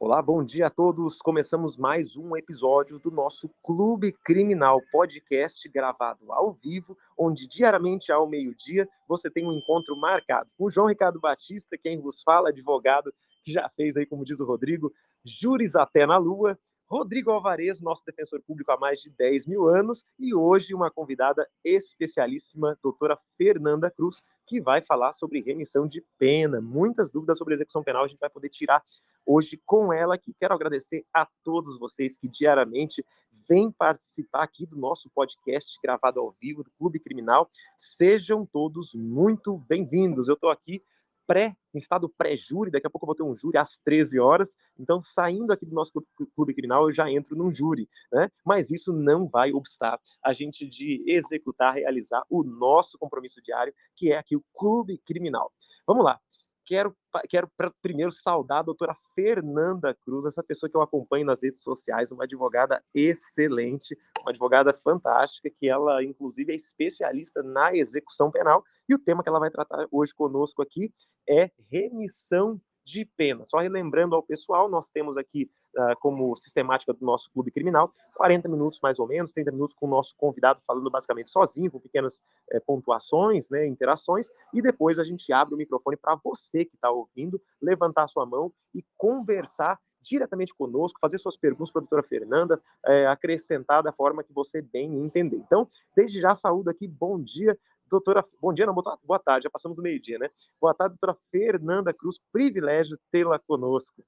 Olá, bom dia a todos. Começamos mais um episódio do nosso Clube Criminal podcast gravado ao vivo, onde diariamente ao meio-dia você tem um encontro marcado com o João Ricardo Batista, quem vos fala, advogado que já fez aí, como diz o Rodrigo, júris até na lua, Rodrigo Alvarez, nosso defensor público há mais de 10 mil anos, e hoje uma convidada especialíssima, doutora Fernanda Cruz, que vai falar sobre remissão de pena. Muitas dúvidas sobre execução penal a gente vai poder tirar hoje com ela aqui. Quero agradecer a todos vocês que diariamente vêm participar aqui do nosso podcast gravado ao vivo do Clube Criminal. Sejam todos muito bem-vindos. Eu estou aqui pré, em estado pré-júri, daqui a pouco eu vou ter um júri às 13 horas, então saindo aqui do nosso clube criminal eu já entro num júri, né? Mas isso não vai obstar a gente de executar, realizar o nosso compromisso diário, que é aqui o clube criminal. Vamos lá quero, quero primeiro saudar a doutora Fernanda Cruz, essa pessoa que eu acompanho nas redes sociais, uma advogada excelente, uma advogada fantástica, que ela, inclusive, é especialista na execução penal, e o tema que ela vai tratar hoje conosco aqui é remissão de pena. Só relembrando ao pessoal, nós temos aqui uh, como sistemática do nosso clube criminal 40 minutos mais ou menos, 30 minutos com o nosso convidado falando basicamente sozinho, com pequenas eh, pontuações, né, interações, e depois a gente abre o microfone para você que está ouvindo levantar sua mão e conversar diretamente conosco, fazer suas perguntas para a doutora Fernanda, é, acrescentar da forma que você bem entender. Então, desde já, saúdo aqui, bom dia, doutora, bom dia, não, boa tarde, já passamos o meio-dia, né? Boa tarde, doutora Fernanda Cruz, privilégio tê-la conosco.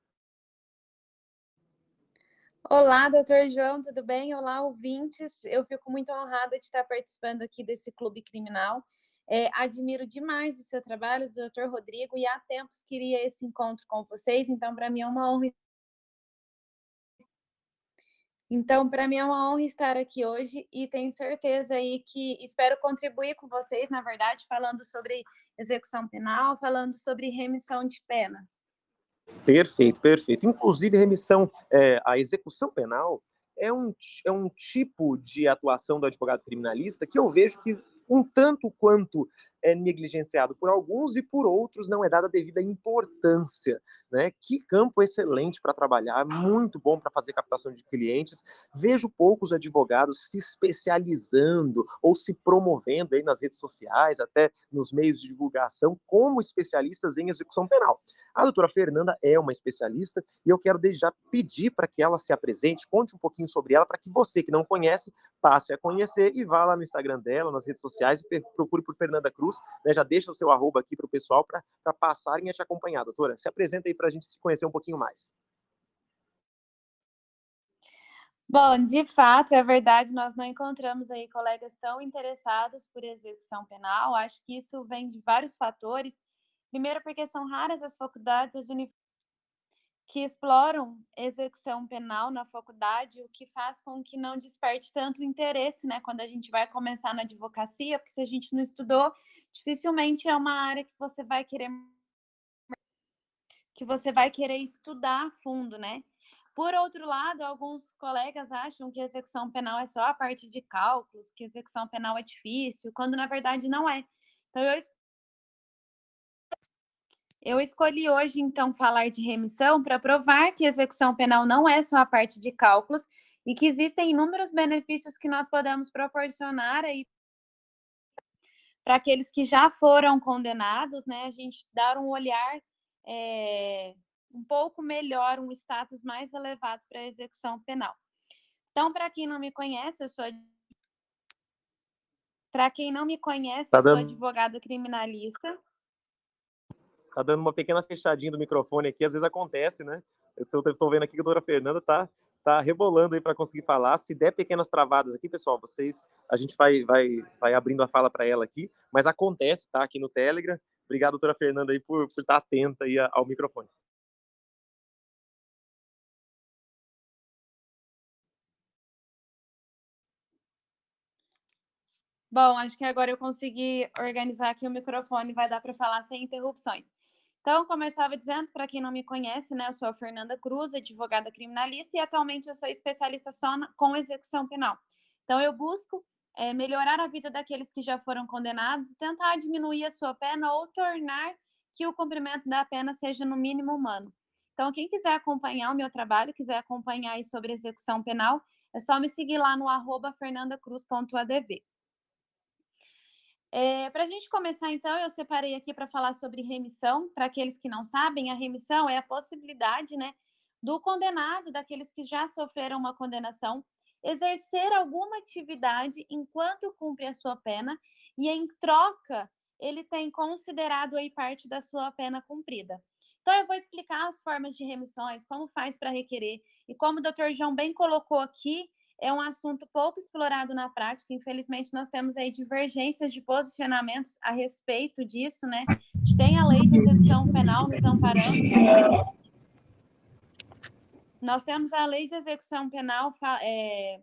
Olá, doutor João, tudo bem? Olá, ouvintes. Eu fico muito honrada de estar participando aqui desse clube criminal. É, admiro demais o seu trabalho, doutor Rodrigo, e há tempos queria esse encontro com vocês, então para mim é uma honra então, para mim é uma honra estar aqui hoje e tenho certeza aí que espero contribuir com vocês, na verdade, falando sobre execução penal, falando sobre remissão de pena. Perfeito, perfeito. Inclusive, remissão, é, a execução penal é um, é um tipo de atuação do advogado criminalista que eu vejo que um tanto quanto é negligenciado por alguns e por outros não é dada a devida importância, né? Que campo excelente para trabalhar, muito bom para fazer captação de clientes. Vejo poucos advogados se especializando ou se promovendo aí nas redes sociais, até nos meios de divulgação, como especialistas em execução penal. A doutora Fernanda é uma especialista e eu quero desde já pedir para que ela se apresente, conte um pouquinho sobre ela, para que você que não conhece passe a conhecer e vá lá no Instagram dela, nas redes sociais e procure por Fernanda Cruz Cruz, né, já deixa o seu arroba aqui para o pessoal para passarem a te acompanhar. Doutora, se apresenta aí para a gente se conhecer um pouquinho mais. Bom, de fato, é verdade, nós não encontramos aí colegas tão interessados por execução penal. Acho que isso vem de vários fatores. Primeiro, porque são raras as faculdades, as que exploram execução penal na faculdade, o que faz com que não desperte tanto interesse, né, quando a gente vai começar na advocacia, porque se a gente não estudou, dificilmente é uma área que você vai querer que você vai querer estudar a fundo, né? Por outro lado, alguns colegas acham que execução penal é só a parte de cálculos, que execução penal é difícil, quando na verdade não é. Então eu eu escolhi hoje, então, falar de remissão para provar que execução penal não é só a parte de cálculos e que existem inúmeros benefícios que nós podemos proporcionar aí para aqueles que já foram condenados, né? A gente dar um olhar é, um pouco melhor, um status mais elevado para a execução penal. Então, para quem não me conhece, eu sou para quem não me conhece, tá eu sou advogada criminalista tá dando uma pequena fechadinha do microfone aqui, às vezes acontece, né? Eu tô, tô vendo aqui que a doutora Fernanda tá, tá rebolando aí para conseguir falar. Se der pequenas travadas aqui, pessoal, vocês, a gente vai, vai, vai abrindo a fala para ela aqui, mas acontece, tá? Aqui no Telegram. Obrigado, doutora Fernanda, aí por, por estar tá atenta aí ao microfone. Bom, acho que agora eu consegui organizar aqui o microfone, vai dar para falar sem interrupções. Então, estava dizendo, para quem não me conhece, né, eu sou a Fernanda Cruz, advogada criminalista, e atualmente eu sou especialista só com execução penal. Então, eu busco é, melhorar a vida daqueles que já foram condenados e tentar diminuir a sua pena ou tornar que o cumprimento da pena seja no mínimo humano. Então, quem quiser acompanhar o meu trabalho, quiser acompanhar sobre execução penal, é só me seguir lá no arroba fernandacruz.adv. É, para a gente começar, então, eu separei aqui para falar sobre remissão. Para aqueles que não sabem, a remissão é a possibilidade né, do condenado, daqueles que já sofreram uma condenação, exercer alguma atividade enquanto cumpre a sua pena e, em troca, ele tem considerado aí parte da sua pena cumprida. Então, eu vou explicar as formas de remissões, como faz para requerer, e como o doutor João bem colocou aqui, é um assunto pouco explorado na prática. Infelizmente, nós temos aí divergências de posicionamentos a respeito disso, né? A gente tem a lei de execução penal nos amparando. Nós temos a lei de execução penal é,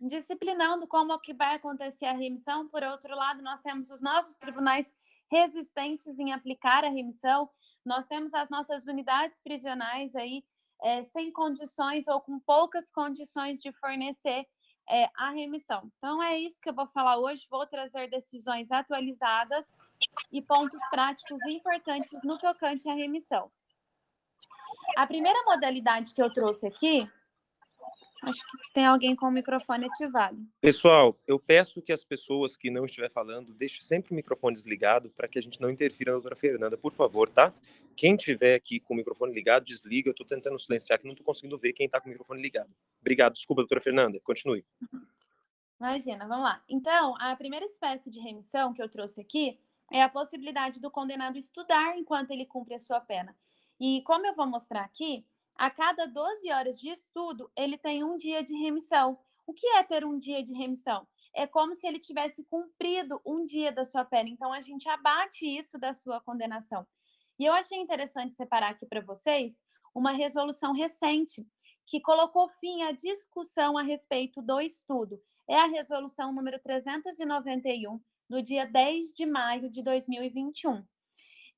disciplinando como que vai acontecer a remissão. Por outro lado, nós temos os nossos tribunais resistentes em aplicar a remissão. Nós temos as nossas unidades prisionais aí é, sem condições ou com poucas condições de fornecer é, a remissão. Então, é isso que eu vou falar hoje. Vou trazer decisões atualizadas e pontos práticos importantes no tocante à remissão. A primeira modalidade que eu trouxe aqui Acho que tem alguém com o microfone ativado. Pessoal, eu peço que as pessoas que não estiver falando deixem sempre o microfone desligado para que a gente não interfira na doutora Fernanda, por favor, tá? Quem tiver aqui com o microfone ligado, desliga. Eu estou tentando silenciar que não estou conseguindo ver quem está com o microfone ligado. Obrigado. Desculpa, doutora Fernanda. Continue. Imagina, vamos lá. Então, a primeira espécie de remissão que eu trouxe aqui é a possibilidade do condenado estudar enquanto ele cumpre a sua pena. E como eu vou mostrar aqui, a cada 12 horas de estudo, ele tem um dia de remissão. O que é ter um dia de remissão? É como se ele tivesse cumprido um dia da sua pena. Então, a gente abate isso da sua condenação. E eu achei interessante separar aqui para vocês uma resolução recente que colocou fim à discussão a respeito do estudo. É a resolução número 391, do dia 10 de maio de 2021.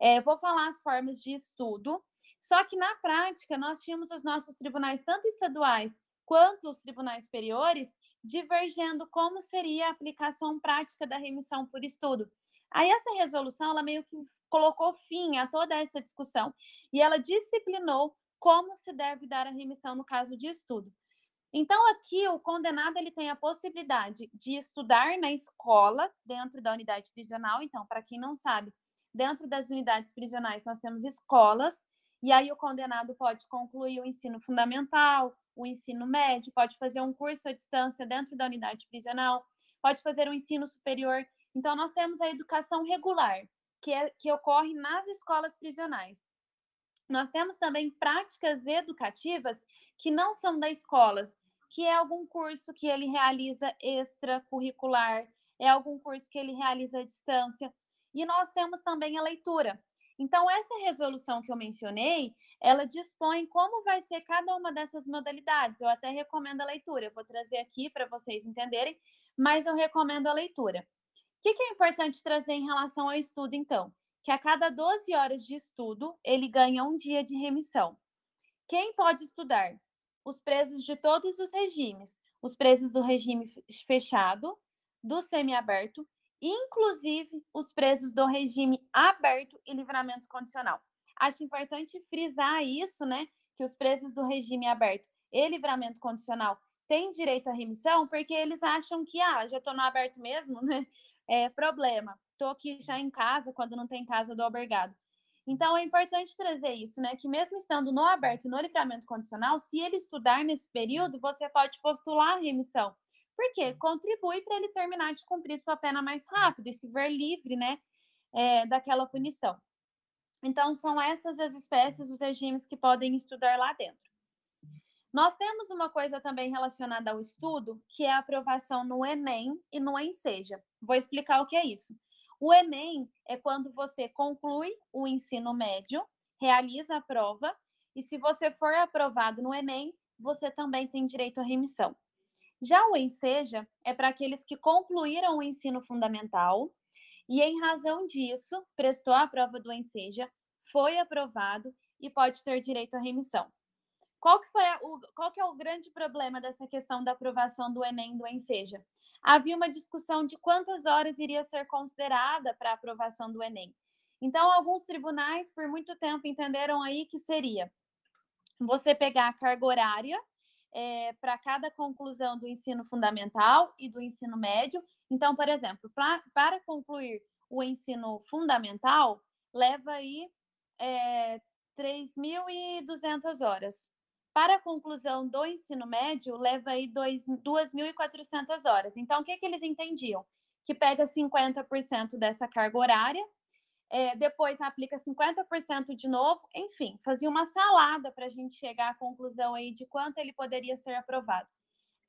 É, vou falar as formas de estudo só que na prática, nós tínhamos os nossos tribunais, tanto estaduais quanto os tribunais superiores, divergendo como seria a aplicação prática da remissão por estudo. Aí essa resolução, ela meio que colocou fim a toda essa discussão e ela disciplinou como se deve dar a remissão no caso de estudo. Então aqui o condenado ele tem a possibilidade de estudar na escola dentro da unidade prisional. Então, para quem não sabe, dentro das unidades prisionais nós temos escolas e aí o condenado pode concluir o ensino fundamental, o ensino médio, pode fazer um curso à distância dentro da unidade prisional, pode fazer um ensino superior. Então, nós temos a educação regular, que, é, que ocorre nas escolas prisionais. Nós temos também práticas educativas que não são da escola, que é algum curso que ele realiza extracurricular, é algum curso que ele realiza à distância. E nós temos também a leitura, então, essa resolução que eu mencionei, ela dispõe como vai ser cada uma dessas modalidades. Eu até recomendo a leitura. Eu vou trazer aqui para vocês entenderem, mas eu recomendo a leitura. O que, que é importante trazer em relação ao estudo, então? Que a cada 12 horas de estudo, ele ganha um dia de remissão. Quem pode estudar? Os presos de todos os regimes. Os presos do regime fechado, do semiaberto inclusive os presos do regime aberto e livramento condicional. Acho importante frisar isso, né? Que os presos do regime aberto e livramento condicional têm direito à remissão, porque eles acham que, ah, já estou no aberto mesmo, né? É problema. Estou aqui já em casa, quando não tem casa do albergado. Então, é importante trazer isso, né? Que mesmo estando no aberto e no livramento condicional, se ele estudar nesse período, você pode postular a remissão porque contribui para ele terminar de cumprir sua pena mais rápido e se ver livre, né, é, daquela punição. Então, são essas as espécies, os regimes que podem estudar lá dentro. Nós temos uma coisa também relacionada ao estudo, que é a aprovação no Enem e no Enseja. Vou explicar o que é isso. O Enem é quando você conclui o ensino médio, realiza a prova, e se você for aprovado no Enem, você também tem direito à remissão. Já o Enseja é para aqueles que concluíram o ensino fundamental e, em razão disso, prestou a prova do Enseja, foi aprovado e pode ter direito à remissão. Qual que, foi a, o, qual que é o grande problema dessa questão da aprovação do Enem do Enseja? Havia uma discussão de quantas horas iria ser considerada para a aprovação do Enem. Então, alguns tribunais, por muito tempo, entenderam aí que seria você pegar a carga horária é, para cada conclusão do ensino fundamental e do ensino médio. Então, por exemplo, pra, para concluir o ensino fundamental, leva aí é, 3.200 horas. Para a conclusão do ensino médio, leva aí 2.400 horas. Então, o que, que eles entendiam? Que pega 50% dessa carga horária, é, depois aplica 50% de novo, enfim, fazia uma salada para a gente chegar à conclusão aí de quanto ele poderia ser aprovado.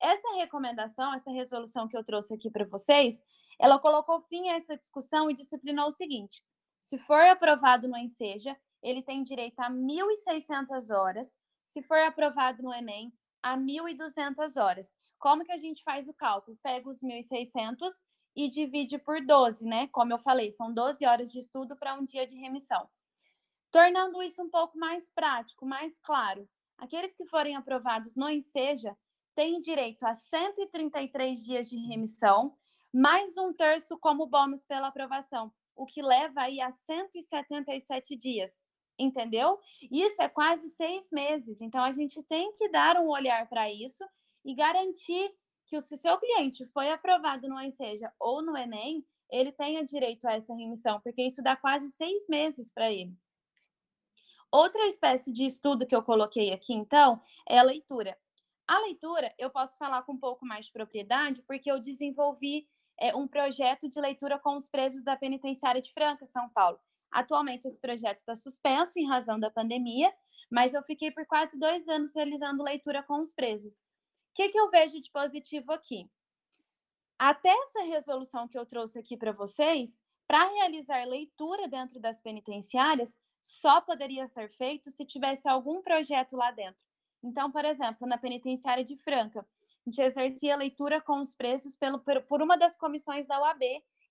Essa recomendação, essa resolução que eu trouxe aqui para vocês, ela colocou fim a essa discussão e disciplinou o seguinte: se for aprovado no Enseja, ele tem direito a 1.600 horas, se for aprovado no Enem, a 1.200 horas. Como que a gente faz o cálculo? Pega os 1.600 e divide por 12, né? Como eu falei, são 12 horas de estudo para um dia de remissão. Tornando isso um pouco mais prático, mais claro, aqueles que forem aprovados no Enseja têm direito a 133 dias de remissão, mais um terço como bônus pela aprovação, o que leva aí a 177 dias, entendeu? Isso é quase seis meses, então a gente tem que dar um olhar para isso e garantir que se o seu cliente foi aprovado no Enseja ou no Enem, ele tenha direito a essa remissão, porque isso dá quase seis meses para ele. Outra espécie de estudo que eu coloquei aqui, então, é a leitura. A leitura, eu posso falar com um pouco mais de propriedade, porque eu desenvolvi é, um projeto de leitura com os presos da penitenciária de Franca, São Paulo. Atualmente, esse projeto está suspenso em razão da pandemia, mas eu fiquei por quase dois anos realizando leitura com os presos que, que eu vejo de positivo aqui? Até essa resolução que eu trouxe aqui para vocês, para realizar leitura dentro das penitenciárias, só poderia ser feito se tivesse algum projeto lá dentro. Então, por exemplo, na penitenciária de Franca, a gente exercia leitura com os presos pelo, por uma das comissões da UAB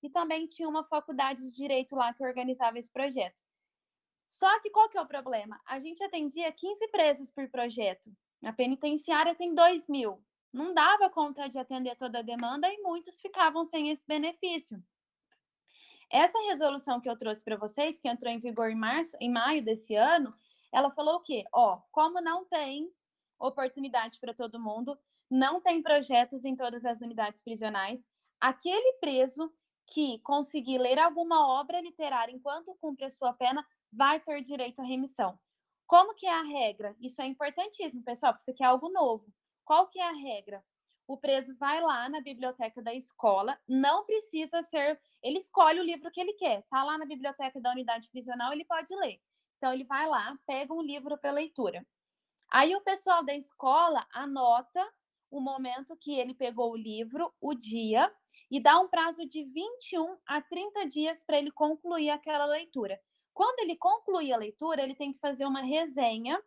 e também tinha uma faculdade de direito lá que organizava esse projeto. Só que qual que é o problema? A gente atendia 15 presos por projeto. A penitenciária tem 2 mil. Não dava conta de atender toda a demanda e muitos ficavam sem esse benefício. Essa resolução que eu trouxe para vocês, que entrou em vigor em março, em maio desse ano, ela falou o quê? Ó, como não tem oportunidade para todo mundo, não tem projetos em todas as unidades prisionais, aquele preso que conseguir ler alguma obra literária enquanto cumpre a sua pena vai ter direito à remissão. Como que é a regra? Isso é importantíssimo, pessoal, porque isso aqui é algo novo. Qual que é a regra? O preso vai lá na biblioteca da escola, não precisa ser, ele escolhe o livro que ele quer. Tá lá na biblioteca da unidade prisional, ele pode ler. Então ele vai lá, pega um livro para leitura. Aí o pessoal da escola anota o momento que ele pegou o livro, o dia, e dá um prazo de 21 a 30 dias para ele concluir aquela leitura. Quando ele concluir a leitura, ele tem que fazer uma resenha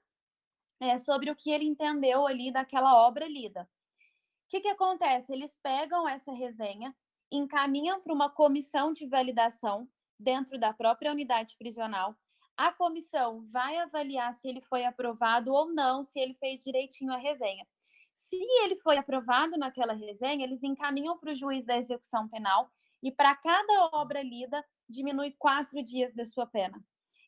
é, sobre o que ele entendeu ali daquela obra lida. O que, que acontece? Eles pegam essa resenha, encaminham para uma comissão de validação dentro da própria unidade prisional. A comissão vai avaliar se ele foi aprovado ou não, se ele fez direitinho a resenha. Se ele foi aprovado naquela resenha, eles encaminham para o juiz da execução penal e para cada obra lida diminui quatro dias da sua pena.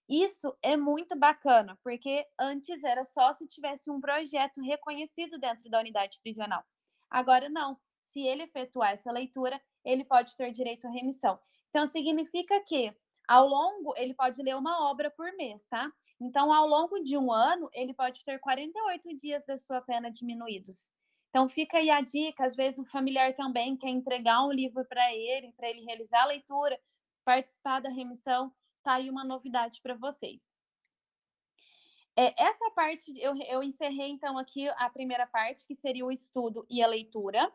Isso é muito bacana, porque antes era só se tivesse um projeto reconhecido dentro da unidade prisional. Agora não. Se ele efetuar essa leitura, ele pode ter direito à remissão. Então, significa que ao longo, ele pode ler uma obra por mês, tá? Então, ao longo de um ano, ele pode ter 48 dias da sua pena diminuídos. Então, fica aí a dica. Às vezes, o familiar também quer entregar um livro para ele, para ele realizar a leitura, participar da remissão, tá aí uma novidade para vocês. É, essa parte, eu, eu encerrei então aqui a primeira parte, que seria o estudo e a leitura.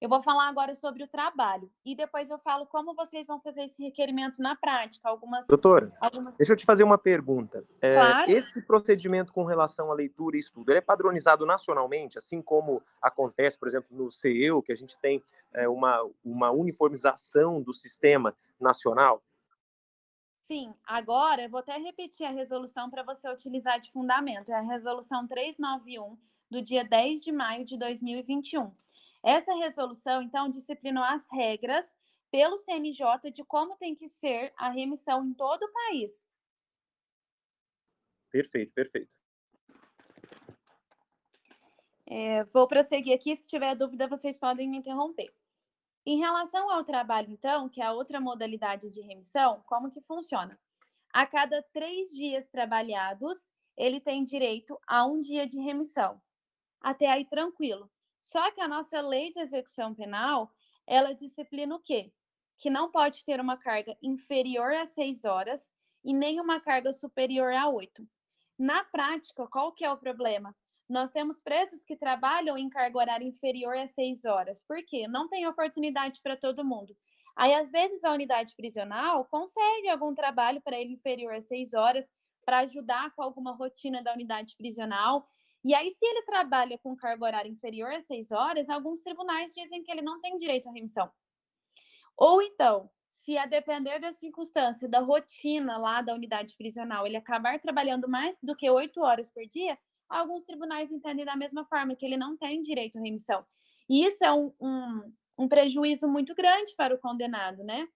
Eu vou falar agora sobre o trabalho e depois eu falo como vocês vão fazer esse requerimento na prática. Algumas. Doutora, algumas... deixa eu te fazer uma pergunta. É, claro. Esse procedimento com relação à leitura e estudo, ele é padronizado nacionalmente, assim como acontece, por exemplo, no CEU, que a gente tem é, uma, uma uniformização do sistema nacional? Sim, agora eu vou até repetir a resolução para você utilizar de fundamento. É a resolução 391 do dia 10 de maio de 2021. Essa resolução, então, disciplinou as regras pelo CNJ de como tem que ser a remissão em todo o país. Perfeito, perfeito. É, vou prosseguir aqui, se tiver dúvida, vocês podem me interromper. Em relação ao trabalho, então, que é a outra modalidade de remissão, como que funciona? A cada três dias trabalhados, ele tem direito a um dia de remissão. Até aí, tranquilo. Só que a nossa lei de execução penal, ela disciplina o quê? Que não pode ter uma carga inferior a seis horas e nem uma carga superior a oito. Na prática, qual que é o problema? Nós temos presos que trabalham em carga horária inferior a seis horas. Por quê? Não tem oportunidade para todo mundo. Aí, às vezes, a unidade prisional consegue algum trabalho para ele inferior a seis horas, para ajudar com alguma rotina da unidade prisional. E aí, se ele trabalha com carga horária inferior a seis horas, alguns tribunais dizem que ele não tem direito à remissão. Ou então, se a depender da circunstância, da rotina lá da unidade prisional, ele acabar trabalhando mais do que oito horas por dia, alguns tribunais entendem da mesma forma, que ele não tem direito à remissão. E isso é um, um, um prejuízo muito grande para o condenado, né?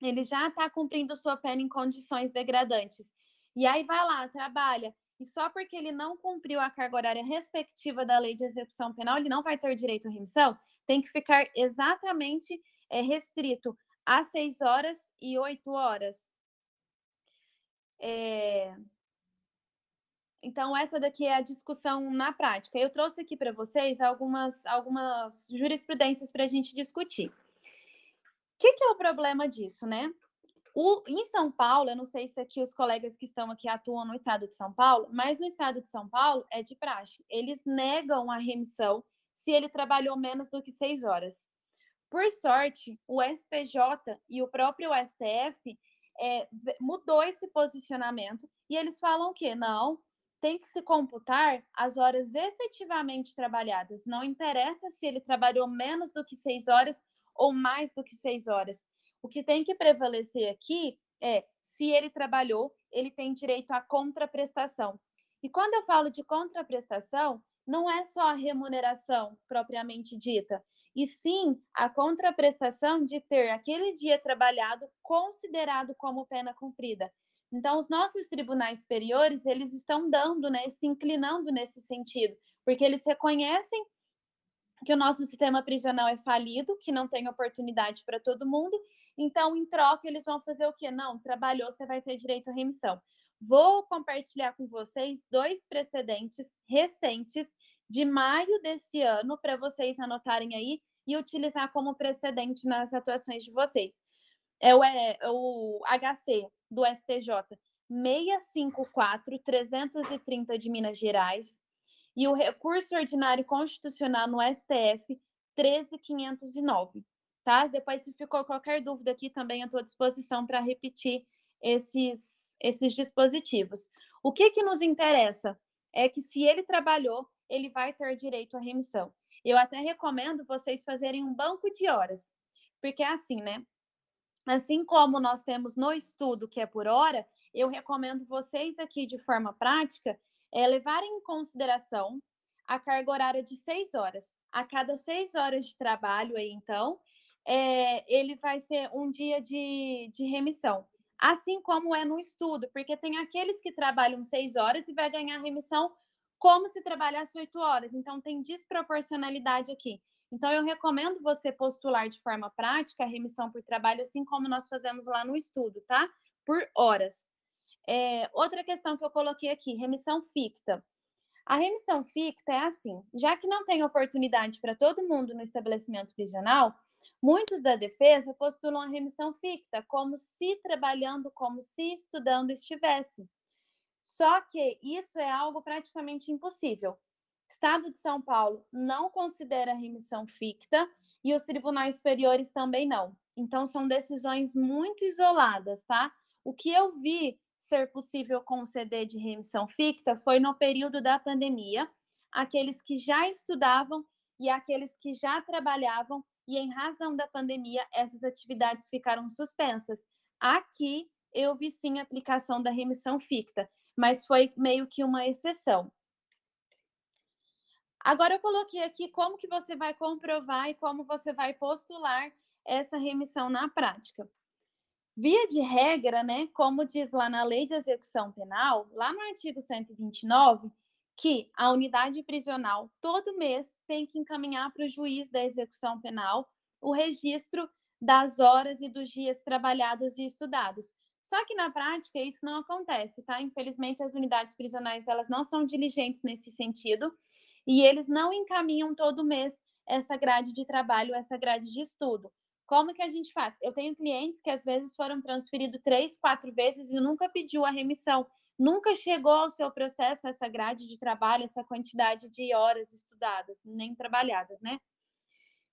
Ele já está cumprindo sua pena em condições degradantes. E aí vai lá, trabalha, e só porque ele não cumpriu a carga horária respectiva da lei de execução penal, ele não vai ter direito à remissão, tem que ficar exatamente é, restrito a seis horas e oito horas. É... Então, essa daqui é a discussão na prática. Eu trouxe aqui para vocês algumas, algumas jurisprudências para a gente discutir. O que, que, é o problema disso, né? O, em São Paulo, eu não sei se aqui os colegas que estão aqui atuam no estado de São Paulo, mas no estado de São Paulo é de praxe. Eles negam a remissão se ele trabalhou menos do que seis horas. Por sorte, o STJ e o próprio STF é, mudou esse posicionamento e eles falam que não, tem que se computar as horas efetivamente trabalhadas. Não interessa se ele trabalhou menos do que seis horas ou mais do que seis horas. O que tem que prevalecer aqui é se ele trabalhou, ele tem direito à contraprestação. E quando eu falo de contraprestação, não é só a remuneração propriamente dita, e sim a contraprestação de ter aquele dia trabalhado considerado como pena cumprida. Então, os nossos tribunais superiores, eles estão dando, né, se inclinando nesse sentido, porque eles reconhecem que o nosso sistema prisional é falido, que não tem oportunidade para todo mundo. Então, em troca, eles vão fazer o quê? Não, trabalhou, você vai ter direito à remissão. Vou compartilhar com vocês dois precedentes recentes de maio desse ano para vocês anotarem aí e utilizar como precedente nas atuações de vocês. É o, é, o HC do STJ 654-330 de Minas Gerais e o recurso ordinário constitucional no STF 13509. Tá? Depois, se ficou qualquer dúvida aqui, também estou à disposição para repetir esses, esses dispositivos. O que, que nos interessa é que, se ele trabalhou, ele vai ter direito à remissão. Eu até recomendo vocês fazerem um banco de horas, porque é assim, né? Assim como nós temos no estudo, que é por hora, eu recomendo vocês aqui, de forma prática, é, levarem em consideração a carga horária de seis horas. A cada seis horas de trabalho, aí, então, é, ele vai ser um dia de, de remissão. Assim como é no estudo, porque tem aqueles que trabalham seis horas e vai ganhar remissão como se trabalhasse oito horas. Então, tem desproporcionalidade aqui. Então, eu recomendo você postular de forma prática a remissão por trabalho, assim como nós fazemos lá no estudo, tá? Por horas. É, outra questão que eu coloquei aqui, remissão ficta. A remissão ficta é assim: já que não tem oportunidade para todo mundo no estabelecimento prisional, muitos da defesa postulam a remissão ficta, como se trabalhando, como se estudando estivesse. Só que isso é algo praticamente impossível. Estado de São Paulo não considera remissão ficta e os tribunais superiores também não. Então, são decisões muito isoladas, tá? O que eu vi ser possível conceder de remissão ficta foi no período da pandemia, aqueles que já estudavam e aqueles que já trabalhavam, e em razão da pandemia, essas atividades ficaram suspensas. Aqui eu vi sim a aplicação da remissão ficta, mas foi meio que uma exceção. Agora eu coloquei aqui como que você vai comprovar e como você vai postular essa remissão na prática. Via de regra, né, como diz lá na Lei de Execução Penal, lá no artigo 129, que a unidade prisional todo mês tem que encaminhar para o juiz da execução penal o registro das horas e dos dias trabalhados e estudados. Só que na prática isso não acontece, tá? Infelizmente as unidades prisionais elas não são diligentes nesse sentido e eles não encaminham todo mês essa grade de trabalho, essa grade de estudo. Como que a gente faz? Eu tenho clientes que às vezes foram transferidos três, quatro vezes e nunca pediu a remissão, nunca chegou ao seu processo essa grade de trabalho, essa quantidade de horas estudadas, nem trabalhadas, né?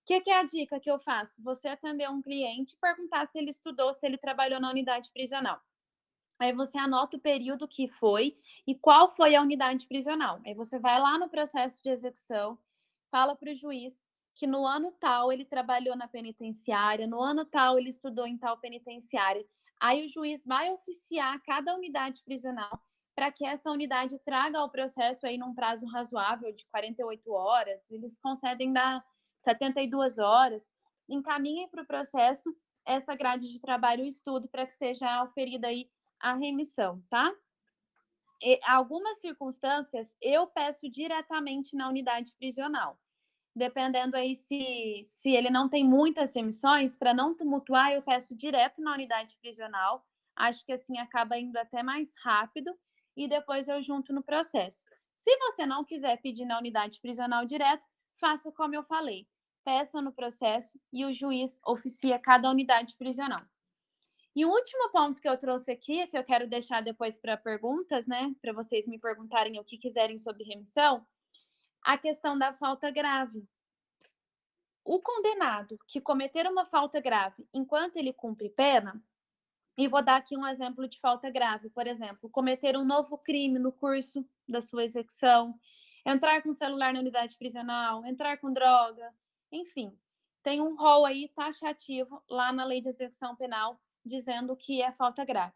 O que, que é a dica que eu faço? Você atender um cliente e perguntar se ele estudou, se ele trabalhou na unidade prisional. Aí você anota o período que foi e qual foi a unidade prisional. Aí você vai lá no processo de execução, fala para o juiz que no ano tal ele trabalhou na penitenciária, no ano tal ele estudou em tal penitenciária. Aí o juiz vai oficiar cada unidade prisional para que essa unidade traga ao processo aí num prazo razoável de 48 horas, eles concedem dar 72 horas, encaminhem para o processo essa grade de trabalho e estudo para que seja oferida aí a remissão, tá? E, algumas circunstâncias eu peço diretamente na unidade prisional dependendo aí se, se ele não tem muitas emissões, para não tumultuar, eu peço direto na unidade prisional. Acho que assim acaba indo até mais rápido e depois eu junto no processo. Se você não quiser pedir na unidade prisional direto, faça como eu falei. Peça no processo e o juiz oficia cada unidade prisional. E o último ponto que eu trouxe aqui, que eu quero deixar depois para perguntas, né? Para vocês me perguntarem o que quiserem sobre remissão, a questão da falta grave. O condenado que cometer uma falta grave enquanto ele cumpre pena, e vou dar aqui um exemplo de falta grave, por exemplo, cometer um novo crime no curso da sua execução, entrar com celular na unidade prisional, entrar com droga, enfim, tem um rol aí taxativo lá na lei de execução penal dizendo que é falta grave.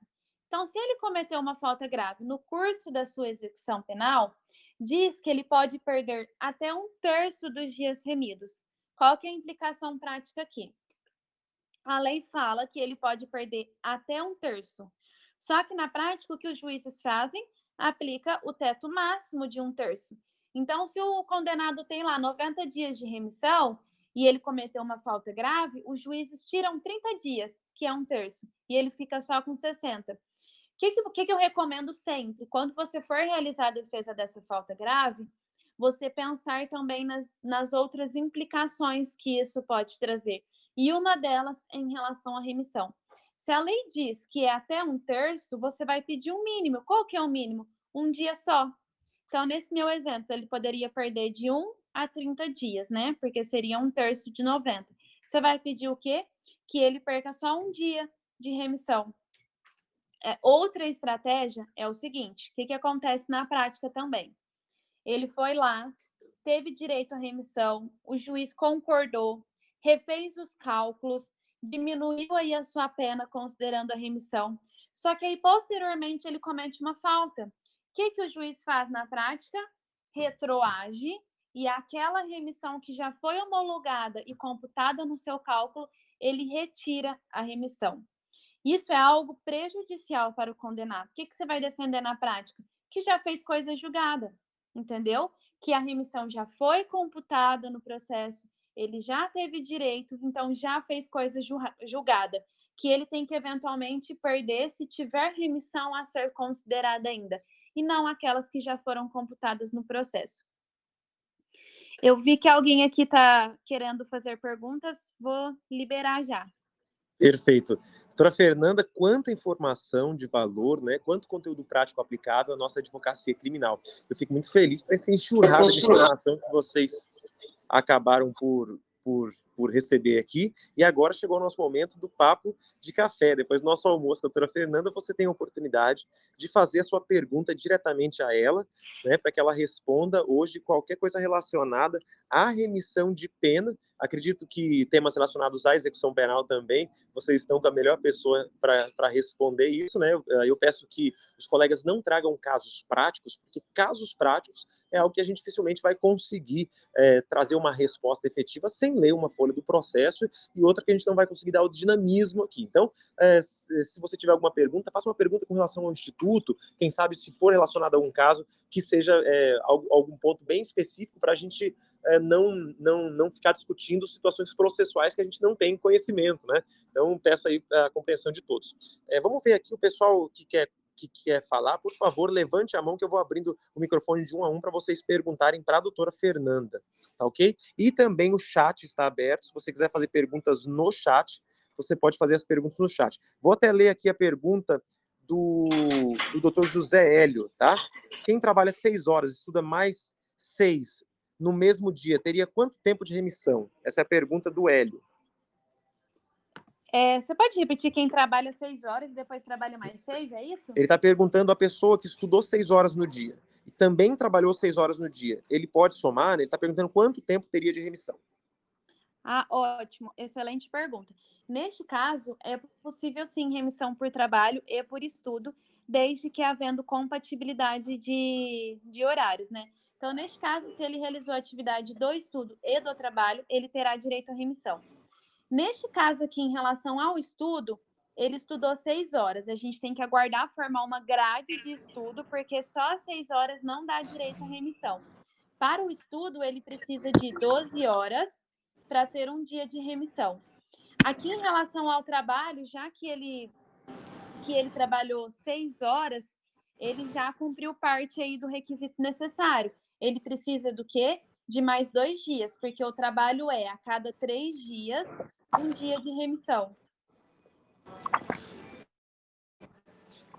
Então, se ele cometeu uma falta grave no curso da sua execução penal, diz que ele pode perder até um terço dos dias remidos. Qual que é a implicação prática aqui? A lei fala que ele pode perder até um terço. Só que na prática, o que os juízes fazem? Aplica o teto máximo de um terço. Então, se o condenado tem lá 90 dias de remissão e ele cometeu uma falta grave, os juízes tiram 30 dias, que é um terço, e ele fica só com 60 que, que, que eu recomendo sempre? Quando você for realizar a defesa dessa falta grave, você pensar também nas, nas outras implicações que isso pode trazer. E uma delas em relação à remissão. Se a lei diz que é até um terço, você vai pedir um mínimo. Qual que é o mínimo? Um dia só. Então, nesse meu exemplo, ele poderia perder de 1 a 30 dias, né? Porque seria um terço de 90. Você vai pedir o quê? Que ele perca só um dia de remissão. É, outra estratégia é o seguinte: o que, que acontece na prática também? Ele foi lá, teve direito à remissão, o juiz concordou, refez os cálculos, diminuiu aí a sua pena considerando a remissão. Só que aí, posteriormente, ele comete uma falta. O que, que o juiz faz na prática? Retroage e aquela remissão que já foi homologada e computada no seu cálculo, ele retira a remissão. Isso é algo prejudicial para o condenado. O que, que você vai defender na prática? Que já fez coisa julgada, entendeu? Que a remissão já foi computada no processo, ele já teve direito, então já fez coisa julgada. Que ele tem que eventualmente perder se tiver remissão a ser considerada ainda, e não aquelas que já foram computadas no processo. Eu vi que alguém aqui está querendo fazer perguntas, vou liberar já. Perfeito. Doutora Fernanda, quanta informação de valor, né? Quanto conteúdo prático aplicável à nossa advocacia criminal. Eu fico muito feliz por essa enxurrada de informação que vocês acabaram por, por, por receber aqui. E agora chegou o nosso momento do papo de café. Depois do nosso almoço, doutora Fernanda, você tem a oportunidade de fazer a sua pergunta diretamente a ela, né, para que ela responda hoje qualquer coisa relacionada à remissão de pena Acredito que temas relacionados à execução penal também, vocês estão com a melhor pessoa para responder isso, né? Eu peço que os colegas não tragam casos práticos, porque casos práticos é algo que a gente dificilmente vai conseguir é, trazer uma resposta efetiva sem ler uma folha do processo e outra que a gente não vai conseguir dar o dinamismo aqui. Então, é, se você tiver alguma pergunta, faça uma pergunta com relação ao instituto, quem sabe se for relacionado a algum caso, que seja é, algum ponto bem específico para a gente é, não, não, não ficar discutindo situações processuais que a gente não tem conhecimento, né? Então, peço aí a compreensão de todos. É, vamos ver aqui o pessoal que quer que quer falar, por favor, levante a mão que eu vou abrindo o microfone de um a um para vocês perguntarem para a doutora Fernanda, tá ok? E também o chat está aberto, se você quiser fazer perguntas no chat, você pode fazer as perguntas no chat. Vou até ler aqui a pergunta do, do doutor José Hélio, tá? Quem trabalha seis horas, estuda mais seis no mesmo dia, teria quanto tempo de remissão? Essa é a pergunta do Hélio. É, você pode repetir quem trabalha seis horas e depois trabalha mais seis, é isso? Ele está perguntando a pessoa que estudou seis horas no dia e também trabalhou seis horas no dia. Ele pode somar? Ele está perguntando quanto tempo teria de remissão. Ah, ótimo, excelente pergunta. Neste caso, é possível sim remissão por trabalho e por estudo, desde que havendo compatibilidade de, de horários, né? Então, neste caso, se ele realizou a atividade do estudo e do trabalho, ele terá direito à remissão. Neste caso aqui, em relação ao estudo, ele estudou seis horas. A gente tem que aguardar formar uma grade de estudo, porque só seis horas não dá direito à remissão. Para o estudo, ele precisa de 12 horas para ter um dia de remissão. Aqui, em relação ao trabalho, já que ele, que ele trabalhou seis horas, ele já cumpriu parte aí do requisito necessário. Ele precisa do quê? De mais dois dias, porque o trabalho é a cada três dias um dia de remissão.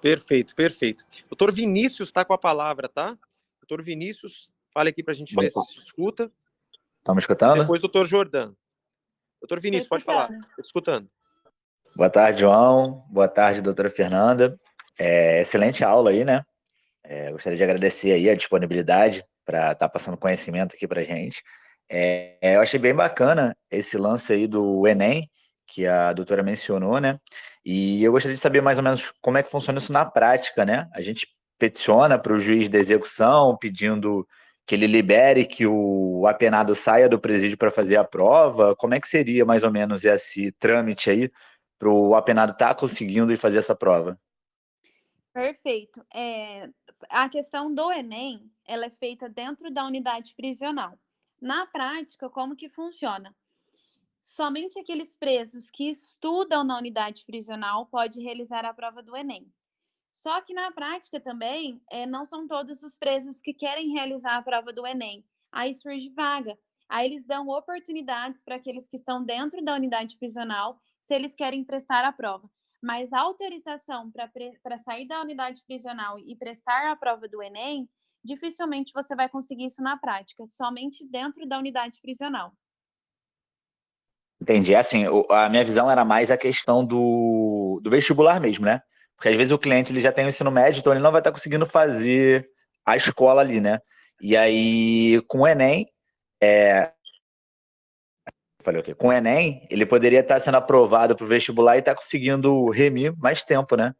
Perfeito, perfeito. Doutor Vinícius está com a palavra, tá? Doutor Vinícius, fale aqui para a gente ver se se escuta. Estamos escutando? Depois, doutor Jordan. Doutor Vinícius, pode falar. Estou escutando. Boa tarde, João. Boa tarde, doutora Fernanda. É, excelente aula aí, né? É, gostaria de agradecer aí a disponibilidade para estar tá passando conhecimento aqui para gente. É, eu achei bem bacana esse lance aí do Enem, que a doutora mencionou, né? E eu gostaria de saber mais ou menos como é que funciona isso na prática, né? A gente peticiona para o juiz da execução pedindo que ele libere que o apenado saia do presídio para fazer a prova. Como é que seria mais ou menos esse trâmite aí para o apenado estar tá conseguindo fazer essa prova? Perfeito. É, a questão do Enem, ela é feita dentro da unidade prisional. Na prática, como que funciona? Somente aqueles presos que estudam na unidade prisional pode realizar a prova do Enem. Só que na prática também, é, não são todos os presos que querem realizar a prova do Enem. Aí surge vaga. Aí eles dão oportunidades para aqueles que estão dentro da unidade prisional, se eles querem prestar a prova. Mas a autorização para sair da unidade prisional e prestar a prova do Enem dificilmente você vai conseguir isso na prática, somente dentro da unidade prisional. Entendi. É assim, a minha visão era mais a questão do, do vestibular mesmo, né? Porque às vezes o cliente ele já tem o ensino médio, então ele não vai estar conseguindo fazer a escola ali, né? E aí, com o Enem, é... Falei o quê? Com o Enem, ele poderia estar sendo aprovado para o vestibular e estar conseguindo remir mais tempo, né?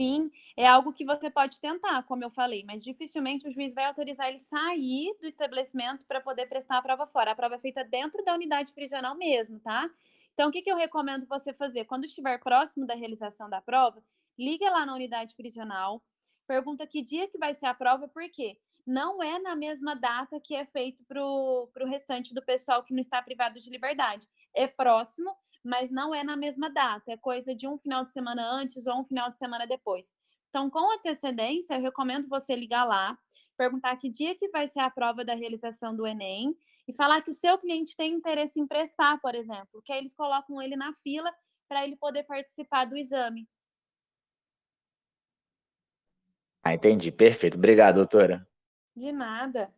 Sim, é algo que você pode tentar, como eu falei, mas dificilmente o juiz vai autorizar ele sair do estabelecimento para poder prestar a prova fora. A prova é feita dentro da unidade prisional mesmo, tá? Então, o que, que eu recomendo você fazer? Quando estiver próximo da realização da prova, liga lá na unidade prisional, pergunta que dia que vai ser a prova, por quê? Não é na mesma data que é feito para o restante do pessoal que não está privado de liberdade. É próximo, mas não é na mesma data, é coisa de um final de semana antes ou um final de semana depois. Então, com antecedência, eu recomendo você ligar lá, perguntar que dia que vai ser a prova da realização do Enem e falar que o seu cliente tem interesse em prestar, por exemplo, que aí eles colocam ele na fila para ele poder participar do exame. Ah, entendi. Perfeito. Obrigado, doutora. De nada.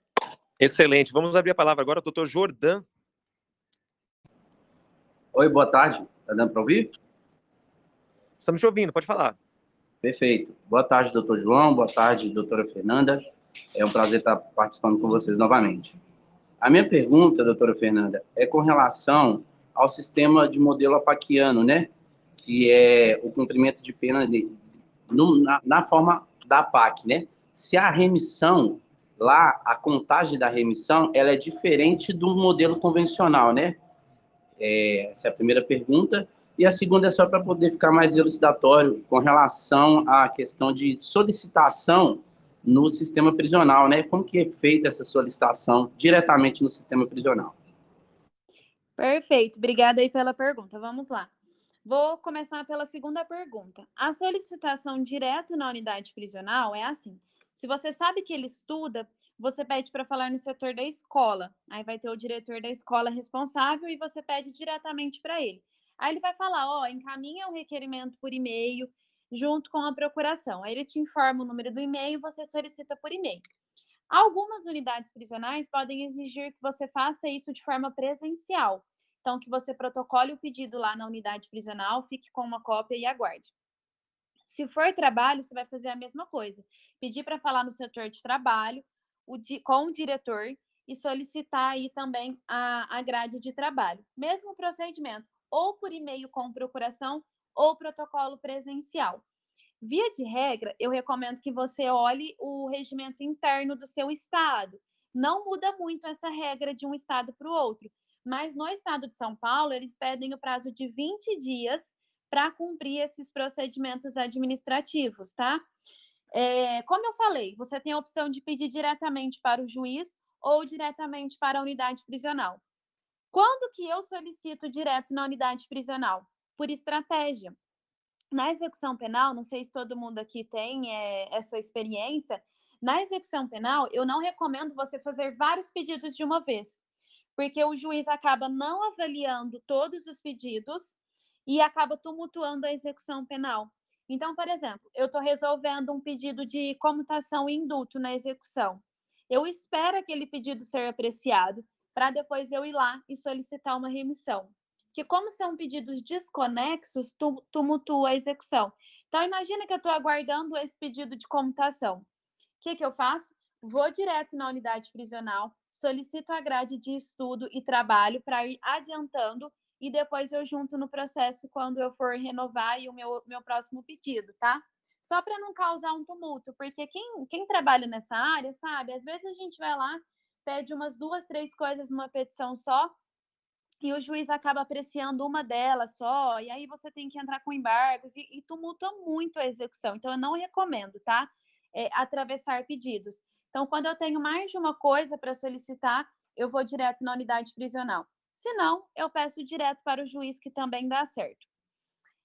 Excelente. Vamos abrir a palavra agora ao doutor Jordan. Oi, boa tarde. Está dando para ouvir? Estamos te ouvindo, pode falar. Perfeito. Boa tarde, doutor João. Boa tarde, doutora Fernanda. É um prazer estar participando com vocês novamente. A minha pergunta, doutora Fernanda, é com relação ao sistema de modelo apaquiano, né? Que é o cumprimento de pena de, no, na, na, forma da PAC, né? Se a remissão lá a contagem da remissão ela é diferente do modelo convencional, né? É, essa é a primeira pergunta. E a segunda é só para poder ficar mais elucidatório com relação à questão de solicitação no sistema prisional, né? Como que é feita essa solicitação diretamente no sistema prisional? Perfeito, obrigada aí pela pergunta. Vamos lá. Vou começar pela segunda pergunta. A solicitação direto na unidade prisional é assim: se você sabe que ele estuda, você pede para falar no setor da escola. Aí vai ter o diretor da escola responsável e você pede diretamente para ele. Aí ele vai falar: ó, encaminha o requerimento por e-mail junto com a procuração. Aí ele te informa o número do e-mail e você solicita por e-mail. Algumas unidades prisionais podem exigir que você faça isso de forma presencial. Então, que você protocole o pedido lá na unidade prisional, fique com uma cópia e aguarde. Se for trabalho, você vai fazer a mesma coisa. Pedir para falar no setor de trabalho o di, com o diretor e solicitar aí também a, a grade de trabalho. Mesmo procedimento, ou por e-mail com procuração ou protocolo presencial. Via de regra, eu recomendo que você olhe o regimento interno do seu estado. Não muda muito essa regra de um estado para o outro, mas no estado de São Paulo, eles pedem o prazo de 20 dias para cumprir esses procedimentos administrativos, tá? É, como eu falei, você tem a opção de pedir diretamente para o juiz ou diretamente para a unidade prisional. Quando que eu solicito direto na unidade prisional? Por estratégia. Na execução penal, não sei se todo mundo aqui tem é, essa experiência, na execução penal, eu não recomendo você fazer vários pedidos de uma vez porque o juiz acaba não avaliando todos os pedidos e acaba tumultuando a execução penal. Então, por exemplo, eu estou resolvendo um pedido de comutação e indulto na execução. Eu espero aquele pedido ser apreciado para depois eu ir lá e solicitar uma remissão. Que como são pedidos desconexos, tumultua a execução. Então, imagina que eu estou aguardando esse pedido de comutação. O que, que eu faço? Vou direto na unidade prisional, solicito a grade de estudo e trabalho para ir adiantando e depois eu junto no processo quando eu for renovar o meu, meu próximo pedido, tá? Só para não causar um tumulto, porque quem, quem trabalha nessa área, sabe, às vezes a gente vai lá, pede umas duas, três coisas numa petição só, e o juiz acaba apreciando uma delas só, e aí você tem que entrar com embargos, e, e muito a execução. Então, eu não recomendo, tá? É, atravessar pedidos. Então, quando eu tenho mais de uma coisa para solicitar, eu vou direto na unidade prisional. Se não, eu peço direto para o juiz, que também dá certo.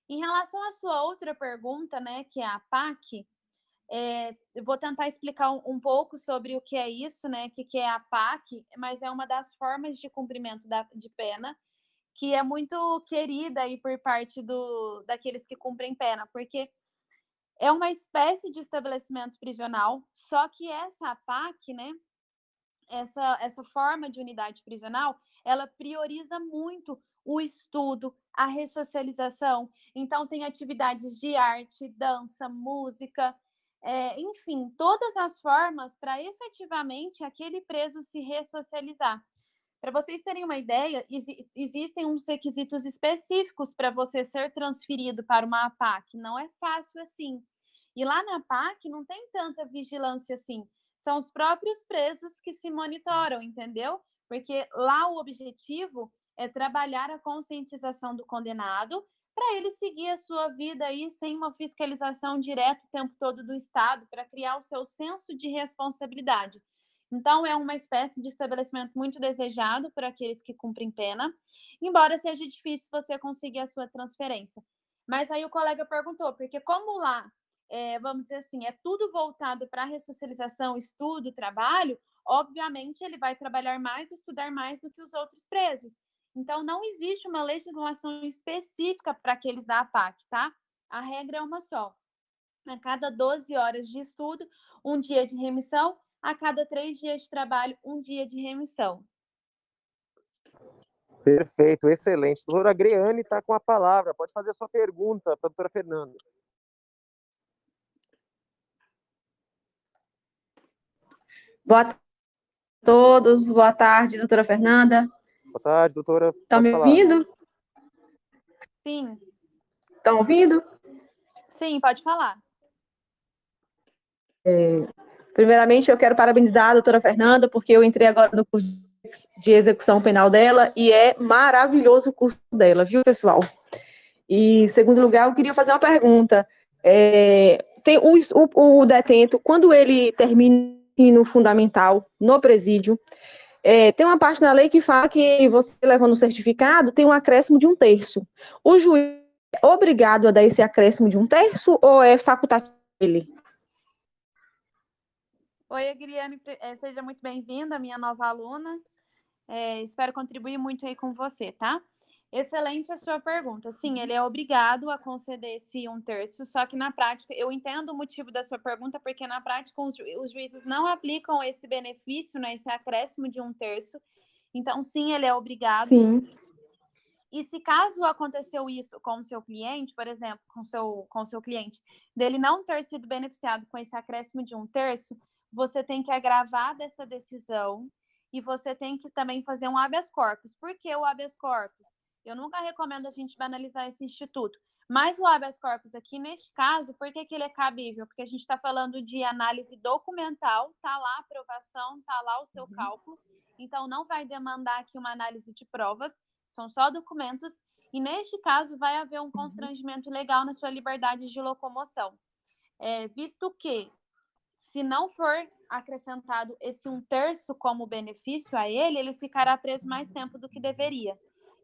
Em relação à sua outra pergunta, né, que é a PAC, é, eu vou tentar explicar um, um, pouco sobre o que é isso, né, que, que é a PAC, mas é uma das formas de cumprimento da, de pena que é muito querida aí por parte do, daqueles que cumprem pena, porque é uma espécie de estabelecimento prisional, só que essa PAC, né, essa, essa forma de unidade prisional, ela prioriza muito o estudo, a ressocialização. Então, tem atividades de arte, dança, música, é, enfim, todas as formas para efetivamente aquele preso se ressocializar. Para vocês terem uma ideia, ex existem uns requisitos específicos para você ser transferido para uma APAC. Não é fácil assim. E lá na PAC não tem tanta vigilância assim. São os próprios presos que se monitoram, entendeu? Porque lá o objetivo é trabalhar a conscientização do condenado para ele seguir a sua vida aí sem uma fiscalização direta o tempo todo do Estado, para criar o seu senso de responsabilidade. Então, é uma espécie de estabelecimento muito desejado por aqueles que cumprem pena, embora seja difícil você conseguir a sua transferência. Mas aí o colega perguntou, porque como lá, é, vamos dizer assim, é tudo voltado para ressocialização, estudo, trabalho, obviamente ele vai trabalhar mais, estudar mais do que os outros presos. Então, não existe uma legislação específica para aqueles da APAC, tá? A regra é uma só. A cada 12 horas de estudo, um dia de remissão, a cada três dias de trabalho, um dia de remissão. Perfeito, excelente. Doutora Greane está com a palavra. Pode fazer a sua pergunta para a doutora Fernanda. Boa tarde a todos. Boa tarde, doutora Fernanda. Boa tarde, doutora. Estão me ouvindo? Sim. Estão ouvindo? Sim, pode falar. É, Primeiramente, eu quero parabenizar a doutora Fernanda, porque eu entrei agora no curso de execução penal dela e é maravilhoso o curso dela, viu, pessoal? E, em segundo lugar, eu queria fazer uma pergunta. É, tem o, o, o, detento, quando ele termina no fundamental, no presídio, é, tem uma parte na lei que fala que você levando o certificado tem um acréscimo de um terço. O juiz é obrigado a dar esse acréscimo de um terço ou é facultativo dele? Oi, Adriane, é, seja muito bem-vinda, minha nova aluna. É, espero contribuir muito aí com você, tá? Excelente a sua pergunta. Sim, ele é obrigado a conceder esse um terço, só que na prática, eu entendo o motivo da sua pergunta, porque na prática os, os juízes não aplicam esse benefício, né, esse acréscimo de um terço. Então, sim, ele é obrigado. Sim. E se caso aconteceu isso com o seu cliente, por exemplo, com seu, com o seu cliente, dele não ter sido beneficiado com esse acréscimo de um terço, você tem que agravar dessa decisão e você tem que também fazer um habeas corpus. Por que o habeas corpus? Eu nunca recomendo a gente banalizar esse instituto. Mas o habeas corpus aqui, neste caso, por que, que ele é cabível? Porque a gente está falando de análise documental, tá lá a aprovação, tá lá o seu uhum. cálculo. Então, não vai demandar aqui uma análise de provas, são só documentos. E neste caso, vai haver um uhum. constrangimento legal na sua liberdade de locomoção. É, visto que se não for acrescentado esse um terço como benefício a ele, ele ficará preso mais tempo do que deveria.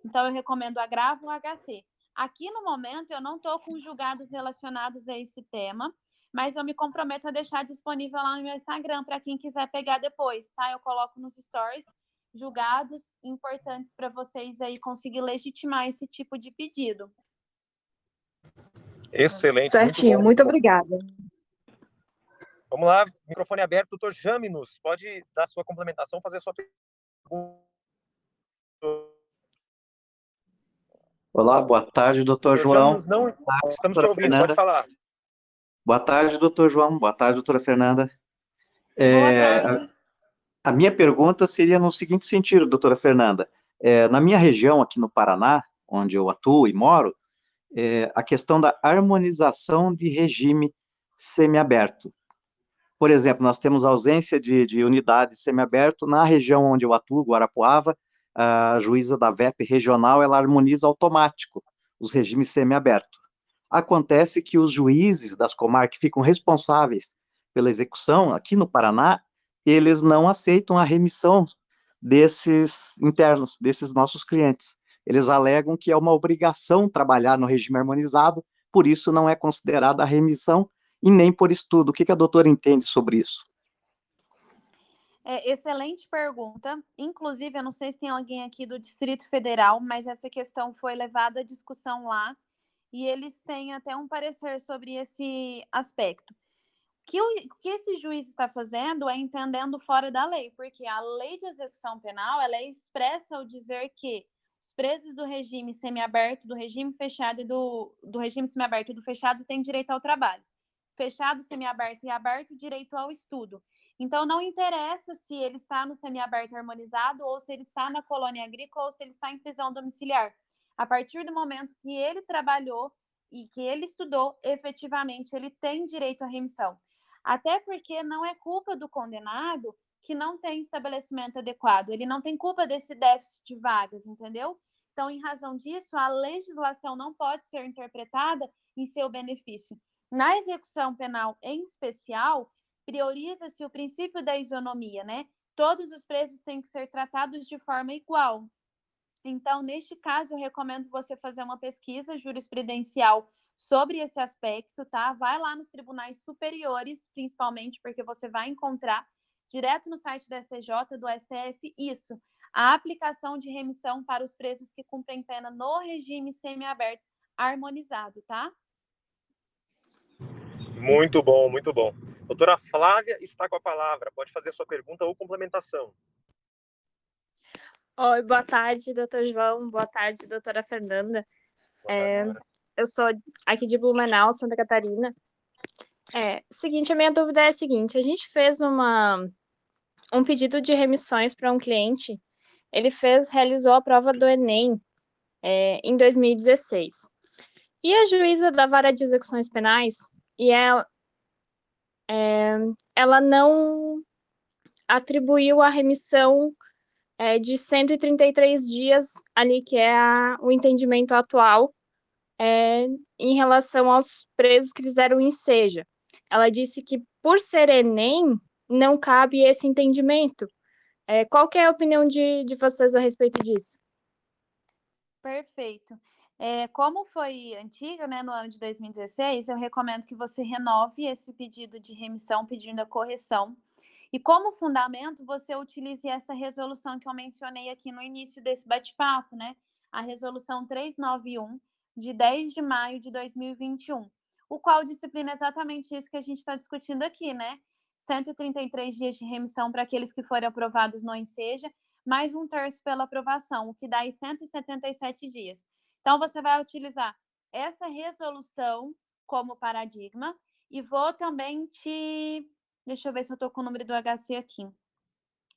Então, eu recomendo agravo ou HC. Aqui no momento, eu não estou com julgados relacionados a esse tema, mas eu me comprometo a deixar disponível lá no meu Instagram para quem quiser pegar depois, tá? Eu coloco nos stories julgados importantes para vocês aí conseguir legitimar esse tipo de pedido. Excelente. Certinho, muito, muito obrigada. Vamos lá, microfone aberto, doutor Jaminos, pode dar sua complementação, fazer a sua pergunta. Olá, boa tarde, doutor João. Jaminos, não, estamos te ouvindo, Fernanda. pode falar. Boa tarde, doutor João. Boa tarde, doutora Fernanda. É, a, a, minha pergunta seria no seguinte sentido, doutora Fernanda. É, na minha região, aqui no Paraná, onde eu atuo e moro, é, a questão da harmonização de regime semiaberto. Por exemplo, nós temos ausência de, de unidade semiaberto na região onde eu atuo, Guarapuava, a juíza da VEP regional, ela harmoniza automático os regimes semiaberto. Acontece que os juízes das comarcas que ficam responsáveis pela execução, aqui no Paraná, eles não aceitam a remissão desses internos, desses nossos clientes. Eles alegam que é uma obrigação trabalhar no regime harmonizado, por isso não é considerada a remissão e nem por estudo. O que, que a doutora entende sobre isso? É, excelente pergunta. Inclusive, eu não sei se tem alguém aqui do Distrito Federal, mas essa questão foi levada à discussão lá e eles têm até um parecer sobre esse aspecto. O que, o, que esse juiz está fazendo é entendendo fora da lei, porque a lei de execução penal ela é expressa ao dizer que os presos do regime semiaberto, do regime fechado e do, do regime semiaberto e do fechado têm direito ao trabalho fechado, semiaberto e aberto, direito ao estudo. Então, não interessa se ele está no semiaberto harmonizado, ou se ele está na colônia agrícola, ou se ele está em prisão domiciliar. A partir do momento que ele trabalhou e que ele estudou, efetivamente, ele tem direito à remissão. Até porque não é culpa do condenado que não tem estabelecimento adequado, ele não tem culpa desse déficit de vagas, entendeu? Então, em razão disso, a legislação não pode ser interpretada em seu benefício. Na execução penal, em especial, prioriza-se o princípio da isonomia, né? Todos os presos têm que ser tratados de forma igual. Então, neste caso, eu recomendo você fazer uma pesquisa jurisprudencial sobre esse aspecto, tá? Vai lá nos tribunais superiores, principalmente, porque você vai encontrar direto no site da STJ, do STF, isso. A aplicação de remissão para os presos que cumprem pena no regime semiaberto harmonizado, tá? Muito bom, muito bom. Doutora Flávia está com a palavra. Pode fazer sua pergunta ou complementação. Oi, boa tarde, doutor João. Boa tarde, doutora Fernanda. É, eu sou aqui de Blumenau, Santa Catarina. É, seguinte, a minha dúvida é a seguinte: a gente fez uma, um pedido de remissões para um cliente. Ele fez, realizou a prova do Enem é, em 2016. E a juíza da vara de execuções penais e ela, é, ela não atribuiu a remissão é, de 133 dias ali, que é a, o entendimento atual é, em relação aos presos que fizeram o enseja. Ela disse que, por ser Enem, não cabe esse entendimento. É, qual é a opinião de, de vocês a respeito disso? Perfeito. É, como foi antiga, né, no ano de 2016, eu recomendo que você renove esse pedido de remissão pedindo a correção. E como fundamento, você utilize essa resolução que eu mencionei aqui no início desse bate-papo, né? A resolução 391, de 10 de maio de 2021, o qual disciplina exatamente isso que a gente está discutindo aqui, né? 133 dias de remissão para aqueles que forem aprovados no Enseja, mais um terço pela aprovação, o que dá aí 177 dias. Então, você vai utilizar essa resolução como paradigma e vou também te. Deixa eu ver se eu estou com o número do HC aqui.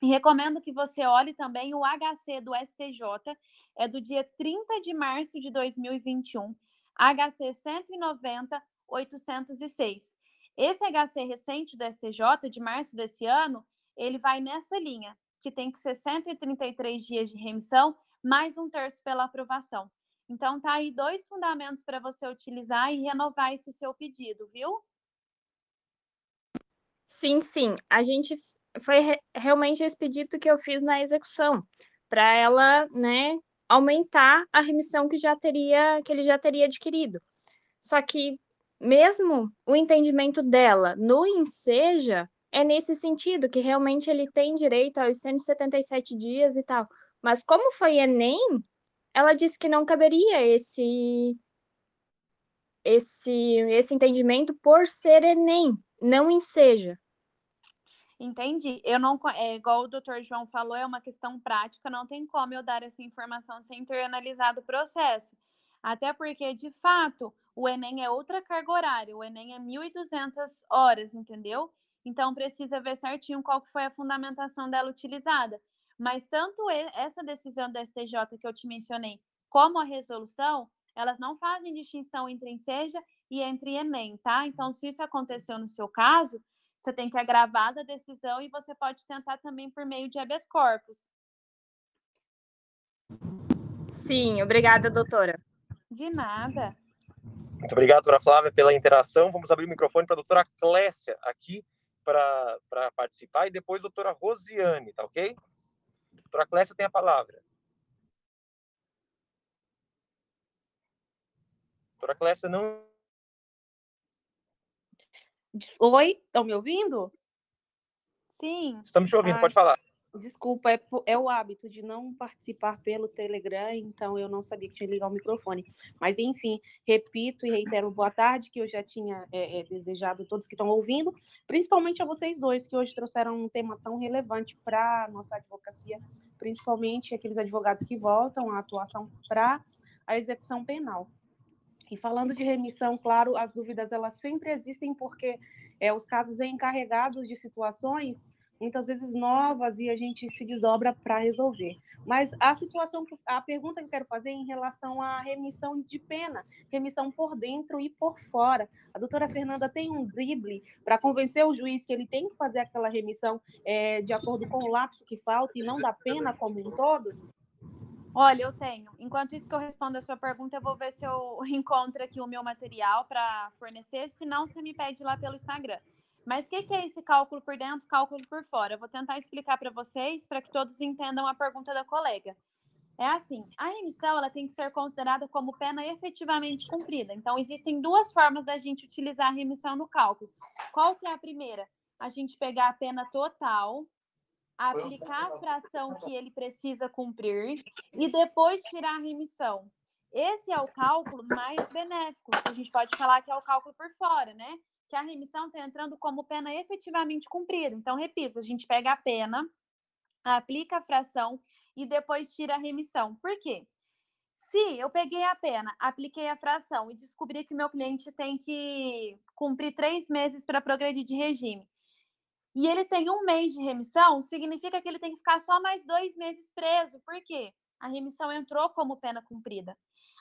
E recomendo que você olhe também o HC do STJ, é do dia 30 de março de 2021, HC 190 806. Esse HC recente do STJ, de março desse ano, ele vai nessa linha, que tem que ser 133 dias de remissão, mais um terço pela aprovação. Então, tá aí dois fundamentos para você utilizar e renovar esse seu pedido, viu? Sim, sim. A gente foi re realmente esse pedido que eu fiz na execução, para ela, né, aumentar a remissão que já teria que ele já teria adquirido. Só que mesmo o entendimento dela no enseja é nesse sentido, que realmente ele tem direito aos 177 dias e tal. Mas como foi Enem, ela disse que não caberia esse esse esse entendimento por ser Enem, não enseja. Entendi. Eu não, é, igual o doutor João falou, é uma questão prática, não tem como eu dar essa informação sem ter analisado o processo. Até porque, de fato, o Enem é outra carga horária, o Enem é 1.200 horas, entendeu? Então, precisa ver certinho qual foi a fundamentação dela utilizada. Mas tanto essa decisão do STJ que eu te mencionei, como a resolução, elas não fazem distinção entre enseja e entre Enem, tá? Então, se isso aconteceu no seu caso, você tem que agravar da decisão e você pode tentar também por meio de habeas corpus. Sim, obrigada, doutora. De nada. Muito obrigado, doutora Flávia, pela interação. Vamos abrir o microfone para a doutora Clécia aqui para participar e depois a doutora Rosiane, tá ok? Doutora Clécia tem a palavra. Doutora Clécia não. Oi, estão me ouvindo? Sim. Estamos te ouvindo, pode falar. Desculpa, é, é, o hábito de não participar pelo Telegram, então eu não sabia que tinha que ligar o microfone. Mas, enfim, repito e reitero boa tarde, que eu já tinha é, é, desejado a todos que estão ouvindo, principalmente a vocês dois, que hoje trouxeram um tema tão relevante para a nossa advocacia, principalmente aqueles advogados que voltam à atuação para a execução penal. E falando de remissão, claro, as dúvidas elas sempre existem, porque é, os casos encarregados de situações muitas vezes novas e a gente se desdobra para resolver. Mas a situação, a pergunta que eu quero fazer é em relação à remissão de pena, remissão por dentro e por fora. A doutora Fernanda tem um drible para convencer o juiz que ele tem que fazer aquela remissão é, de acordo com o lapso que falta e não da pena como um todo? Olha, eu tenho. Enquanto isso que eu respondo a sua pergunta, eu vou ver se eu encontro aqui o meu material para fornecer. Se não, você me pede lá pelo Instagram. Mas o que, que, é esse cálculo por dentro, cálculo por fora? Eu vou tentar explicar para vocês, para que todos entendam a pergunta da colega. É assim, a remissão ela tem que ser considerada como pena efetivamente cumprida. Então, existem duas formas da gente utilizar a remissão no cálculo. Qual que é a primeira? A gente pegar a pena total, aplicar a fração que ele precisa cumprir e depois tirar a remissão. Esse é o cálculo mais benéfico, que a gente pode falar que é o cálculo por fora, né? Que a remissão está entrando como pena efetivamente cumprida. Então, repito, a gente pega a pena, aplica a fração e depois tira a remissão. Por quê? Se eu peguei a pena, apliquei a fração e descobri que meu cliente tem que cumprir três meses para progredir de regime, e ele tem um mês de remissão, significa que ele tem que ficar só mais dois meses preso. Por quê? A remissão entrou como pena cumprida.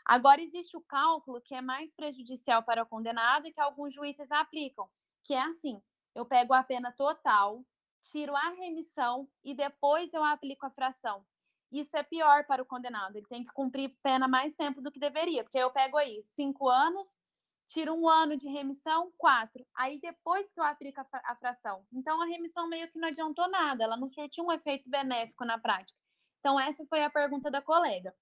Agora, existe o cálculo que é mais prejudicial para o condenado e que alguns juízes aplicam, que é assim: eu pego a pena total, tiro a remissão e depois eu aplico a fração. Isso é pior para o condenado, ele tem que cumprir pena mais tempo do que deveria, porque eu pego aí cinco anos, tiro um ano de remissão, quatro. Aí depois que eu aplico a, fração. Então a remissão meio que não adiantou nada, ela não surtiu um efeito benéfico na prática. Então essa foi a pergunta da colega.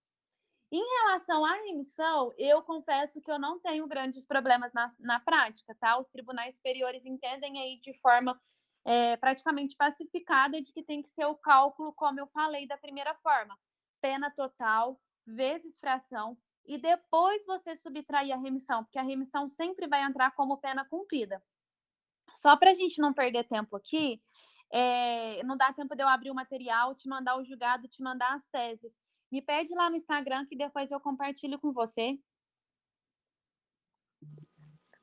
Em relação à remissão, eu confesso que eu não tenho grandes problemas na, na prática, tá? Os tribunais superiores entendem aí de forma é, praticamente pacificada de que tem que ser o cálculo, como eu falei, da primeira forma: pena total vezes fração, e depois você subtrair a remissão, porque a remissão sempre vai entrar como pena cumprida. Só para a gente não perder tempo aqui, é, não dá tempo de eu abrir o material, te mandar o julgado, te mandar as teses. Me pede lá no Instagram que depois eu compartilho com você.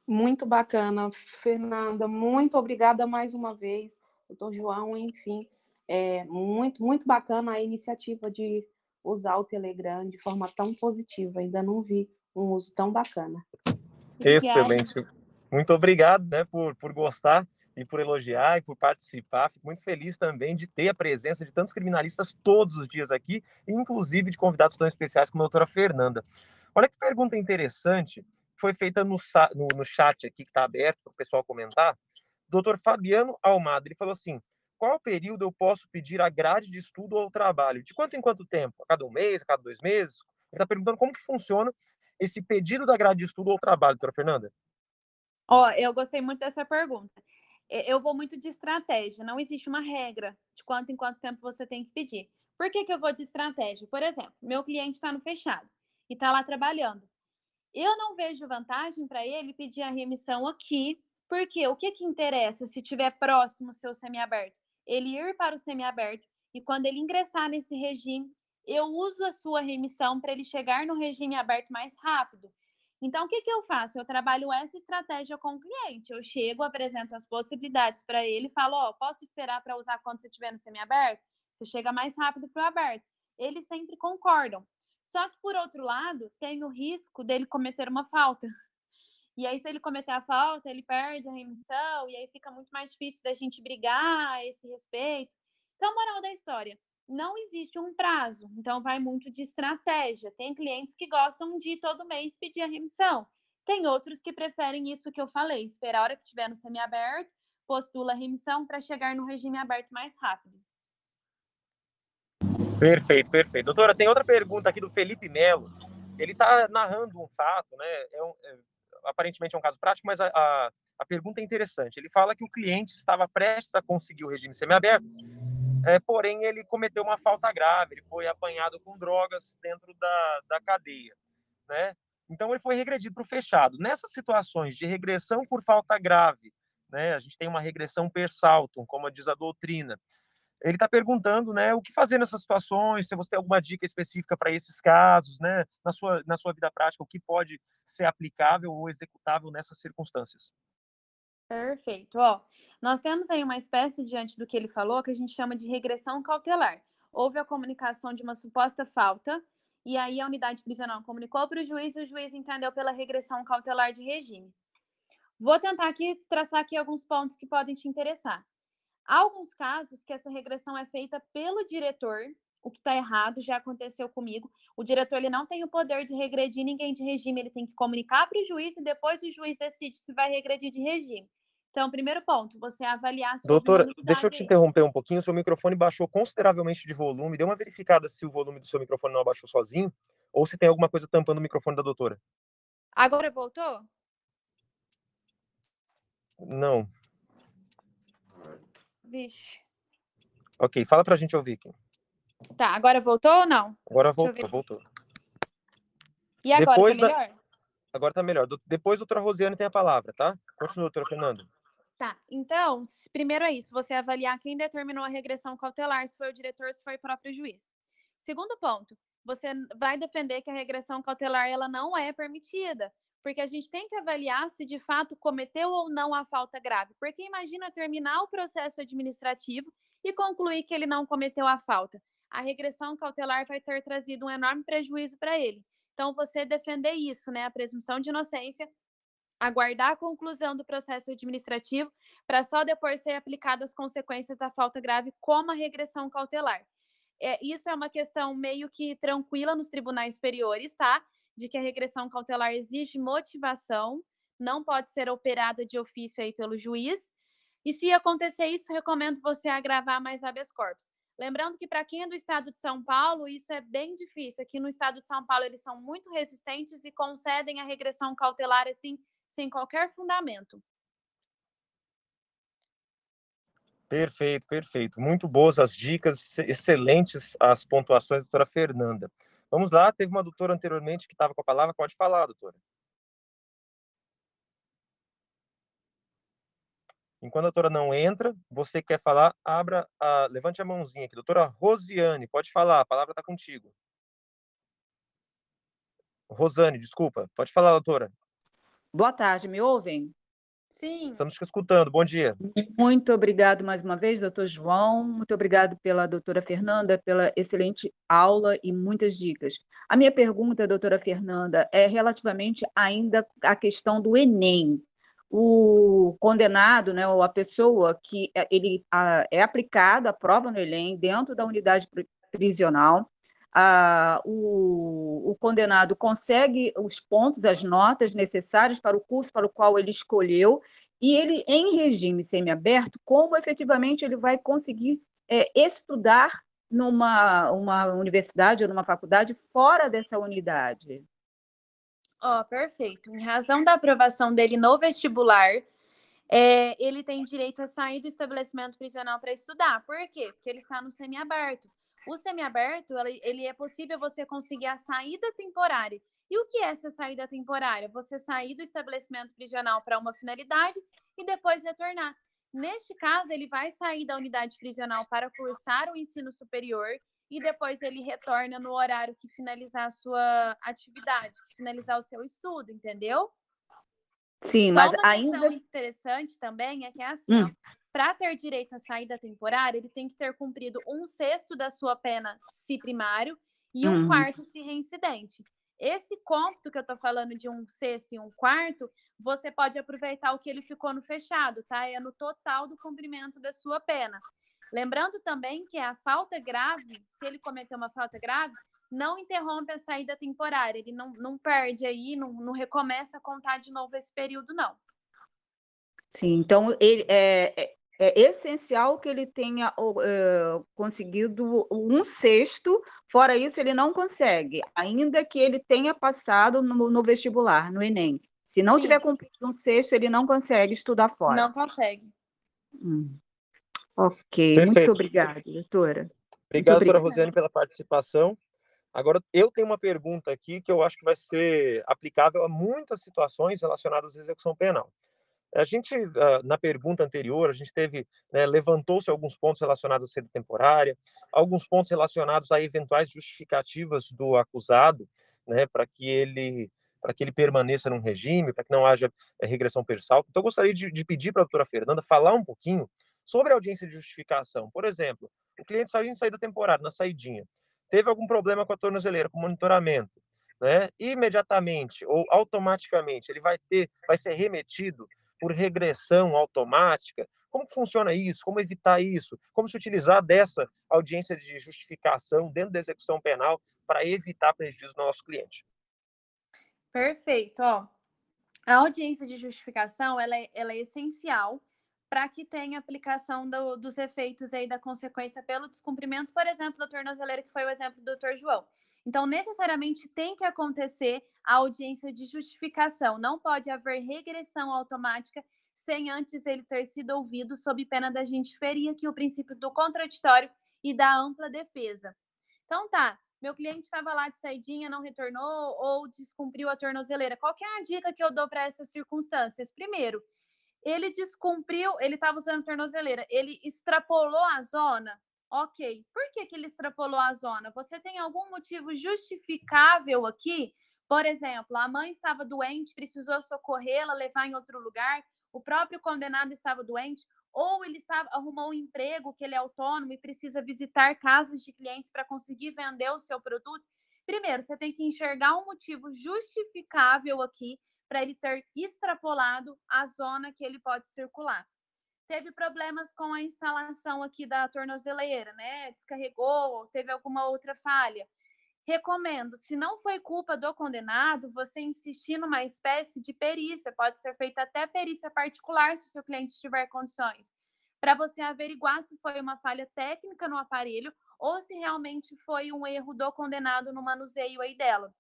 Muito bacana, Fernanda. Muito obrigada mais uma vez, doutor João. Enfim, é muito, muito bacana a iniciativa de usar o Telegram de forma tão positiva. Ainda não vi um uso tão bacana. Excelente. Muito obrigado né, por, por gostar e por elogiar e por participar. Fico muito feliz também de ter a presença de tantos criminalistas todos os dias aqui, inclusive de convidados tão especiais como a doutora Fernanda. Olha que pergunta interessante, foi feita no, no, no chat aqui, que está aberto para o pessoal comentar. Doutor Fabiano Almada, ele falou assim, qual período eu posso pedir a grade de estudo ou trabalho? De quanto em quanto tempo? A cada um mês, a cada dois meses? Ele está perguntando como que funciona esse pedido da grade de estudo ou trabalho, doutora Fernanda. Ó, eu gostei muito dessa pergunta eu vou muito de estratégia, não existe uma regra de quanto em quanto tempo você tem que pedir. Por que, que eu vou de estratégia? Por exemplo, meu cliente está no fechado e está lá trabalhando. Eu não vejo vantagem para ele pedir a remissão aqui, porque o que, que interessa se tiver próximo o seu semiaberto? Ele ir para o semiaberto e quando ele ingressar nesse regime, eu uso a sua remissão para ele chegar no regime aberto mais rápido. Então, o que, que eu faço? Eu trabalho essa estratégia com o cliente. Eu chego, apresento as possibilidades para ele, falo: oh, posso esperar para usar quando você estiver no semi-aberto? Você chega mais rápido para o aberto. Eles sempre concordam. Só que, por outro lado, tem o risco dele cometer uma falta. E aí, se ele cometer a falta, ele perde a remissão, e aí fica muito mais difícil da gente brigar a esse respeito. Então, moral da história: não existe um prazo, então vai muito de estratégia. Tem clientes que gostam de todo mês pedir a remissão. Tem outros que preferem isso que eu falei, esperar a hora que estiver no semiaberto, postula a remissão para chegar no regime aberto mais rápido. Perfeito, perfeito. Doutora, tem outra pergunta aqui do Felipe Melo. Ele está narrando um fato, né? É um, é, aparentemente é um caso prático, mas a, a, a pergunta é interessante. Ele fala que o cliente estava prestes a conseguir o regime semiaberto é, porém, ele cometeu uma falta grave, ele foi apanhado com drogas dentro da, da cadeia, né? Então, ele foi regredido para o fechado. Nessas situações de regressão por falta grave, né? A gente tem uma regressão per saltum, como diz a doutrina. Ele está perguntando, né, o que fazer nessas situações, se você tem alguma dica específica para esses casos, né, na sua, na sua vida prática, o que pode ser aplicável ou executável nessas circunstâncias. Perfeito. Ó, nós temos aí uma espécie, diante do que ele falou, que a gente chama de regressão cautelar. Houve a comunicação de uma suposta falta, e aí a unidade prisional comunicou para o juiz e o juiz entendeu pela regressão cautelar de regime. Vou tentar aqui traçar aqui alguns pontos que podem te interessar. Há alguns casos que essa regressão é feita pelo diretor, o que está errado, já aconteceu comigo. O diretor ele não tem o poder de regredir ninguém de regime, ele tem que comunicar para o juiz e depois o juiz decide se vai regredir de regime. Então, primeiro ponto, você avaliar sua Doutora, deixa eu te interromper um pouquinho. O seu microfone baixou consideravelmente de volume. Dê uma verificada se o volume do seu microfone não abaixou sozinho ou se tem alguma coisa tampando o microfone da doutora. Agora voltou? Não. Vixe. Ok, fala pra gente ouvir aqui. Tá, agora voltou ou não? Agora voltou, voltou. E agora, Depois tá melhor? Da... Agora tá melhor. Depois, doutora Rosiane tem a palavra, tá? Continua, doutora Fernanda. Tá, então, primeiro é isso, você avaliar quem determinou a regressão cautelar, se foi o diretor, se foi o próprio juiz. Segundo ponto, você vai defender que a regressão cautelar ela não é permitida, porque a gente tem que avaliar se de fato cometeu ou não a falta grave. Porque imagina terminar o processo administrativo e concluir que ele não cometeu a falta. A regressão cautelar vai ter trazido um enorme prejuízo para ele. Então, você defender isso, né, a presunção de inocência, aguardar a conclusão do processo administrativo para só depois ser aplicadas as consequências da falta grave, como a regressão cautelar. É, isso é uma questão meio que tranquila nos tribunais superiores, tá? De que a regressão cautelar exige motivação, não pode ser operada de ofício aí pelo juiz. E se acontecer isso, recomendo você agravar mais habeas corpus. Lembrando que para quem é do estado de São Paulo, isso é bem difícil. Aqui no estado de São Paulo, eles são muito resistentes e concedem a regressão cautelar assim, sem qualquer fundamento. Perfeito, perfeito. Muito boas as dicas, excelentes as pontuações, doutora Fernanda. Vamos lá, teve uma doutora anteriormente que estava com a palavra, pode falar, doutora. Enquanto a doutora não entra, você quer falar, abra, a, levante a mãozinha aqui. Doutora Rosiane, pode falar, a palavra está contigo. Rosane, desculpa, pode falar, doutora. Boa tarde, me ouvem? Sim. Estamos te escutando, bom dia. Muito obrigado mais uma vez, doutor João. Muito obrigado pela doutora Fernanda, pela excelente aula e muitas dicas. A minha pergunta, doutora Fernanda, é relativamente ainda à questão do Enem o condenado, né, ou a pessoa que é, ele a, é aplicada a prova no Enem dentro da unidade prisional, a, o, o, condenado consegue os pontos, as notas necessárias para o curso para o qual ele escolheu, e ele, em regime semiaberto, como efetivamente ele vai conseguir é, estudar numa uma universidade ou numa faculdade fora dessa unidade? Ó, oh, perfeito. Em razão da aprovação dele no vestibular, é, ele tem direito a sair do estabelecimento prisional para estudar. Por quê? Porque ele está no semiaberto. O semiaberto, ele, é possível você conseguir a saída temporária. E o que é essa saída temporária? Você sair do estabelecimento prisional para uma finalidade e depois retornar. Neste caso, ele vai sair da unidade prisional para cursar o ensino superior e depois ele retorna no horário que finalizar a sua atividade, que finalizar o seu estudo, entendeu? Sim, Só mas uma ainda. questão interessante também é que é assim, Hum. Para ter direito à saída temporária, ele tem que ter cumprido um sexto da sua pena se primário e um Uhum. quarto se reincidente. Esse cômputo que eu tô falando de um sexto e um quarto, você pode aproveitar o que ele ficou no fechado, tá? É no total do cumprimento da sua pena. Lembrando também que a falta grave, se ele cometer uma falta grave, não interrompe a saída temporária, ele não, não perde aí, não, não recomeça a contar de novo esse período, não. Sim, então ele é, é, é essencial que ele tenha eh, conseguido um sexto, fora isso, ele não consegue, ainda que ele tenha passado no, no vestibular, no Enem. Se não Sim. tiver cumprido um sexto, ele não consegue estudar fora. Não consegue. Hum. Ok, muito Perfeito. obrigada, doutora. Obrigado, doutora obrigada. Rosiane, pela participação. Agora, eu tenho uma pergunta aqui que eu acho que vai ser aplicável a muitas situações relacionadas à execução penal. A gente, ah, na pergunta anterior, a gente teve, né, levantou-se alguns pontos relacionados à sede temporária, alguns pontos relacionados a eventuais justificativas do acusado, né, para que ele para que ele permaneça num regime, para que não haja eh, regressão persal. Então, eu gostaria de, de pedir para a doutora Fernanda falar um pouquinho sobre a audiência de justificação. Por exemplo, o cliente saiu em saída temporária, na saidinha, teve algum problema com a tornozeleira, com o monitoramento, né? Imediatamente ou automaticamente ele vai ter, vai ser remetido por regressão automática. Como funciona isso? Como evitar isso? Como se utilizar dessa audiência de justificação dentro da execução penal para evitar prejuízo no nosso cliente? Perfeito, ó. A audiência de justificação, ela é, ela é essencial para que tenha aplicação do- dos efeitos aí da consequência pelo descumprimento, por exemplo, da tornozeleira, que foi o exemplo do Dr. João. Então, necessariamente tem que acontecer a audiência de justificação. Não pode haver regressão automática sem antes ele ter sido ouvido, sob pena da gente ferir aqui o princípio do contraditório e da ampla defesa. Então, tá. Meu cliente estava lá de saidinha, não retornou ou descumpriu a tornozeleira. Qual que é a dica que eu dou para essas circunstâncias? Primeiro, ele descumpriu, ele estava usando tornozeleira, ele extrapolou a zona. Ok. Por que, que ele extrapolou a zona? Você tem algum motivo justificável aqui? Por exemplo, a mãe estava doente, precisou socorrê-la, levar em outro lugar, o próprio condenado estava doente, ou ele estava, arrumou um emprego que ele é autônomo e precisa visitar casas de clientes para conseguir vender o seu produto. Primeiro, você tem que enxergar um motivo justificável aqui para ele ter extrapolado a zona que ele pode circular. Teve problemas com a instalação aqui da tornozeleira, né? Descarregou, teve alguma outra falha. Recomendo, se não foi culpa do condenado, você insistir numa espécie de perícia, pode ser feita até perícia particular, se o seu cliente tiver condições, para você averiguar se foi uma falha técnica no aparelho ou se realmente foi um erro do condenado no manuseio aí dela.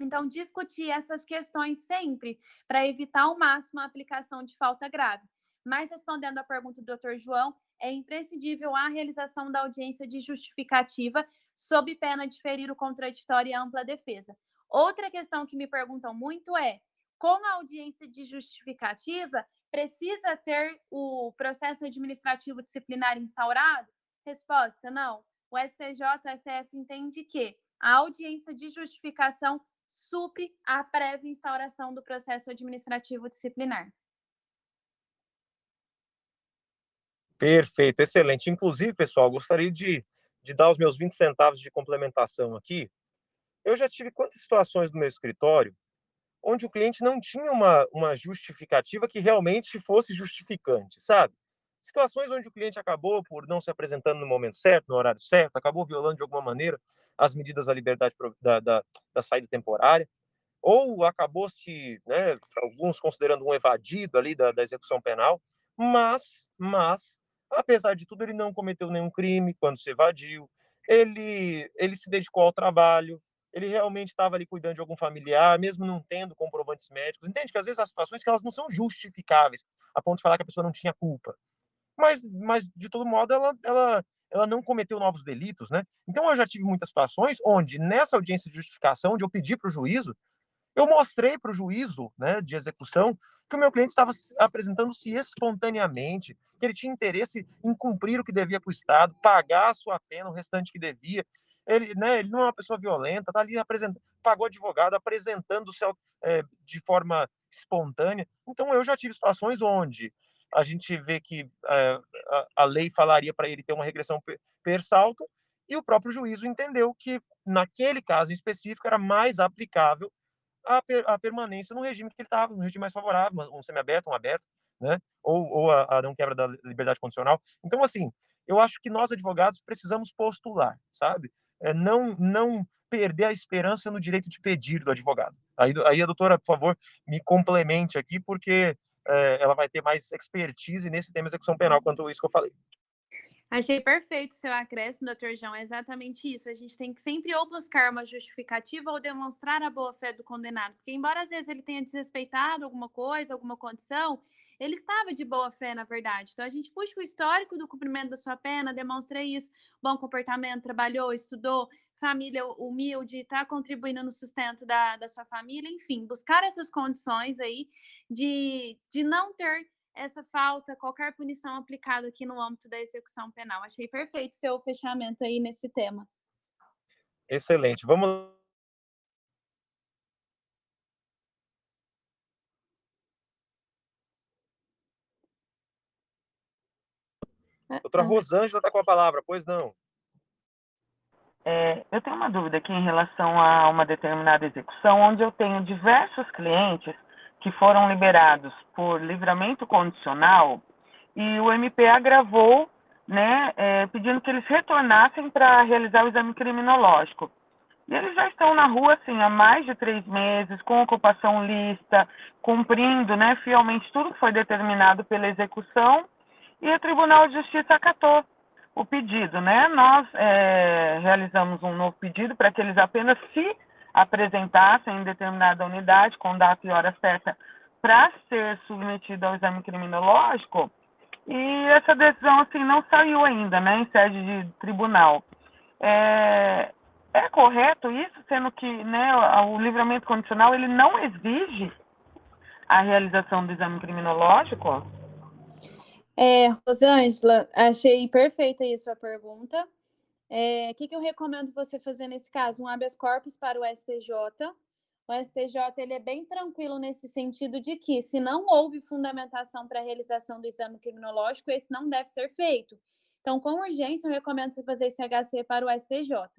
Então, discutir essas questões sempre para evitar ao máximo a aplicação de falta grave. Mas, respondendo à pergunta do Dr. João, é imprescindível a realização da audiência de justificativa, sob pena de ferir o contraditório e ampla defesa. Outra questão que me perguntam muito é: com a audiência de justificativa, precisa ter o processo administrativo disciplinar instaurado? Resposta: não. O STJ, o STF entende que a audiência de justificação supre a prévia instauração do processo administrativo disciplinar. Perfeito, excelente. Inclusive, pessoal, gostaria de, de dar os meus 20 centavos de complementação aqui. Eu já tive quantas situações no meu escritório onde o cliente não tinha uma, uma justificativa que realmente fosse justificante, sabe? Situações onde o cliente acabou por não se apresentando no momento certo, no horário certo, acabou violando de alguma maneira as medidas da liberdade da, da, da saída temporária, ou acabou se, né, alguns considerando um evadido ali da, da execução penal, mas, mas Apesar de tudo, ele não cometeu nenhum crime quando se evadiu. Ele, ele se dedicou ao trabalho. Ele realmente estava ali cuidando de algum familiar, mesmo não tendo comprovantes médicos. Entende que às vezes há situações que elas não são justificáveis, a ponto de falar que a pessoa não tinha culpa. Mas, mas de todo modo, ela, ela, ela não cometeu novos delitos, né? Então, eu já tive muitas situações onde, nessa audiência de justificação, onde eu pedi para o juízo, eu mostrei para o juízo né, de execução que o meu cliente estava apresentando-se espontaneamente, que ele tinha interesse em cumprir o que devia para o Estado, pagar a sua pena, o restante que devia. Ele, né, ele não é uma pessoa violenta, está ali apresentando, pagou advogado, apresentando-se é, de forma espontânea. Então, eu já tive situações onde a gente vê que é, a, a, lei falaria para ele ter uma regressão per, per salto, e o próprio juízo entendeu que, naquele caso em específico, era mais aplicável a, per, a permanência no regime que ele estava, no regime mais favorável, um semiaberto, um aberto, né? Ou, ou a, a não quebra da liberdade condicional. Então, assim, eu acho que nós advogados precisamos postular, sabe? É, não, não perder a esperança no direito de pedir do advogado. Aí, aí a doutora, por favor, me complemente aqui, porque é, ela vai ter mais expertise nesse tema execução penal quanto isso que eu falei. Achei perfeito o seu acréscimo, doutor João. É exatamente isso. A gente tem que sempre ou buscar uma justificativa ou demonstrar a boa-fé do condenado. Porque, embora às vezes ele tenha desrespeitado alguma coisa, alguma condição, ele estava de boa fé, na verdade. Então, a gente puxa o histórico do cumprimento da sua pena, demonstra isso, bom comportamento, trabalhou, estudou, família humilde, está contribuindo no sustento da, da sua família, enfim, buscar essas condições aí de, de não ter essa falta, qualquer punição aplicada aqui no âmbito da execução penal. Achei perfeito seu fechamento aí nesse tema. Excelente. Vamos ah, Doutora ah. Rosângela está com a palavra, pois não. É, eu tenho uma dúvida aqui em relação a uma determinada execução, onde eu tenho diversos clientes que foram liberados por livramento condicional e o MP agravou, né, é, pedindo que eles retornassem para realizar o exame criminológico. E eles já estão na rua, assim, há mais de três meses, com ocupação lista, cumprindo, né, fielmente tudo que foi determinado pela execução, e o Tribunal de Justiça acatou o pedido, né? Nós é, realizamos um novo pedido para que eles apenas se apresentassem em determinada unidade com data e hora certa para ser submetido ao exame criminológico e essa decisão assim não saiu ainda, né, em sede de tribunal. É, é correto isso, sendo que né, o livramento condicional ele não exige a realização do exame criminológico? É, Rosângela, achei perfeita aí a sua pergunta. É, o que, que eu recomendo você fazer nesse caso? Um habeas corpus para o STJ. O STJ ele é bem tranquilo nesse sentido de que, se não houve fundamentação para a realização do exame criminológico, esse não deve ser feito. Então, com urgência, eu recomendo você fazer esse HC para o STJ.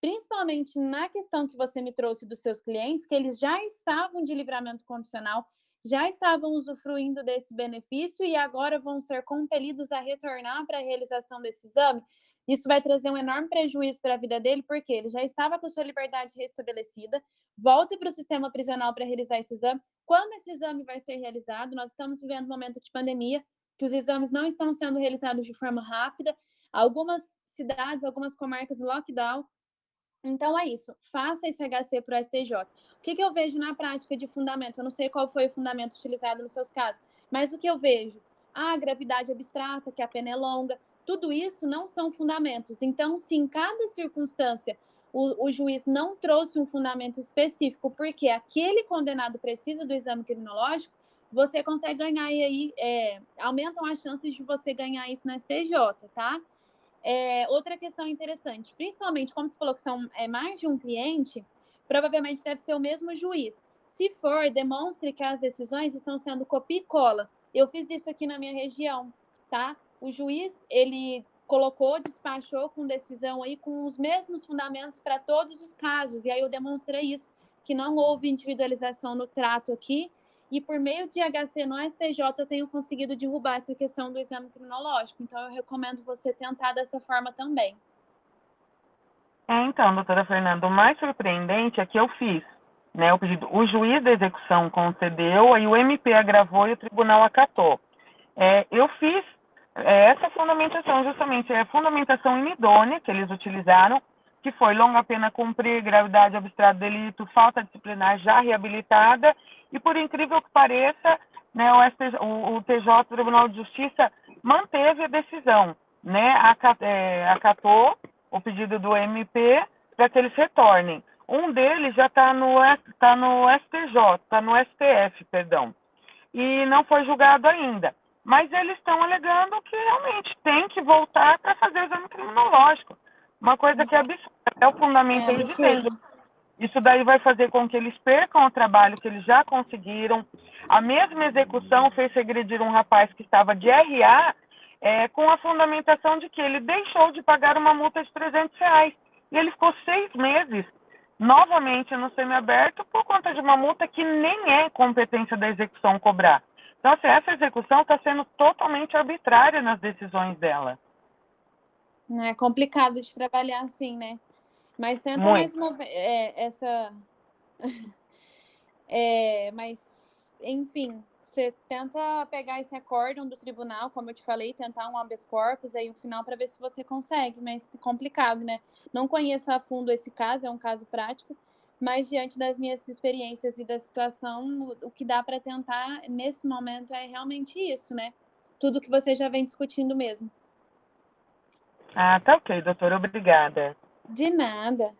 principalmente na questão que você me trouxe dos seus clientes, que eles já estavam de livramento condicional, já estavam usufruindo desse benefício e agora vão ser compelidos a retornar para a realização desse exame. Isso vai trazer um enorme prejuízo para a vida dele, porque ele já estava com sua liberdade restabelecida, volta para o sistema prisional para realizar esse exame. Quando esse exame vai ser realizado? Nós estamos vivendo um momento de pandemia, que os exames não estão sendo realizados de forma rápida. Algumas cidades, algumas comarcas lockdown, então é isso, faça esse HC para o STJ. O que, que eu vejo na prática de fundamento? Eu não sei qual foi o fundamento utilizado nos seus casos, mas o que eu vejo? A gravidade abstrata, que a pena é longa, tudo isso não são fundamentos. Então, se em cada circunstância o, o, juiz não trouxe um fundamento específico, porque aquele condenado precisa do exame criminológico, você consegue ganhar e aí, é, aumentam as chances de você ganhar isso no STJ, tá? É, outra questão interessante, principalmente como você falou que são é, mais de um cliente, provavelmente deve ser o mesmo juiz. Se for, demonstre que as decisões estão sendo copia e cola. Eu fiz isso aqui na minha região, tá? O juiz, ele colocou, despachou com decisão aí com os mesmos fundamentos para todos os casos. E aí eu demonstrei isso, que não houve individualização no trato aqui e por meio de HC no STJ, eu tenho conseguido derrubar essa questão do exame criminológico. Então, eu recomendo você tentar dessa forma também. Então, doutora Fernanda, o mais surpreendente é que eu fiz né, o pedido. O juiz da execução concedeu, aí o MP agravou e o tribunal acatou. É, eu fiz essa fundamentação, justamente, é a fundamentação inidônea que eles utilizaram, que foi longa pena cumprir, gravidade abstrata delito, falta disciplinar já reabilitada e por incrível que pareça, né, o, STJ, o, o TJ, Tribunal de Justiça, manteve a decisão, né, é, acatou o pedido do MP para que eles retornem. Um deles já está no, tá no STJ, está no STF, perdão, e não foi julgado ainda. Mas eles estão alegando que realmente tem que voltar para fazer o exame criminológico. Uma coisa que é absurda, é o fundamento é, de isso daí vai fazer com que eles percam o trabalho que eles já conseguiram. A mesma execução fez regredir um rapaz que estava de RA é, com a fundamentação de que ele deixou de pagar uma multa de 300 reais. E ele ficou seis meses novamente no semiaberto por conta de uma multa que nem é competência da execução cobrar. Então, assim, essa execução está sendo totalmente arbitrária nas decisões dela. É complicado de trabalhar assim, né? Mas tenta Muito. mais uma vez. É, essa. é, mas, enfim, você tenta pegar esse acórdão do tribunal, como eu te falei, tentar um habeas corpus aí no final para ver se você consegue, mas é complicado, né? Não conheço a fundo esse caso, é um caso prático, mas diante das minhas experiências e da situação, o que dá para tentar nesse momento é realmente isso, né? Tudo que você já vem discutindo mesmo. Ah, tá ok, doutora, obrigada. De nada.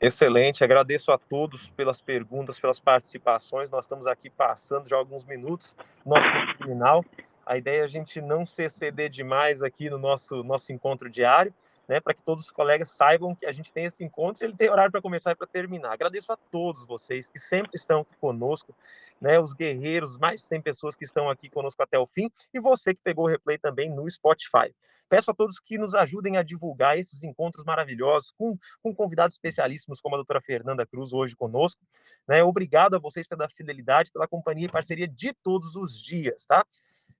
Excelente, agradeço a todos pelas perguntas, pelas participações. Nós estamos aqui passando já alguns minutos, nosso final. A ideia é a gente não se exceder demais aqui no nosso, nosso encontro diário, né, para que todos os colegas saibam que a gente tem esse encontro e ele tem horário para começar e para terminar. Agradeço a todos vocês que sempre estão aqui conosco, né, os guerreiros, mais de 100 pessoas que estão aqui conosco até o fim, e você que pegou o replay também no Spotify. Peço a todos que nos ajudem a divulgar esses encontros maravilhosos com, com convidados especialíssimos, como a doutora Fernanda Cruz, hoje conosco. Né? Obrigado a vocês pela fidelidade, pela companhia e parceria de todos os dias, tá?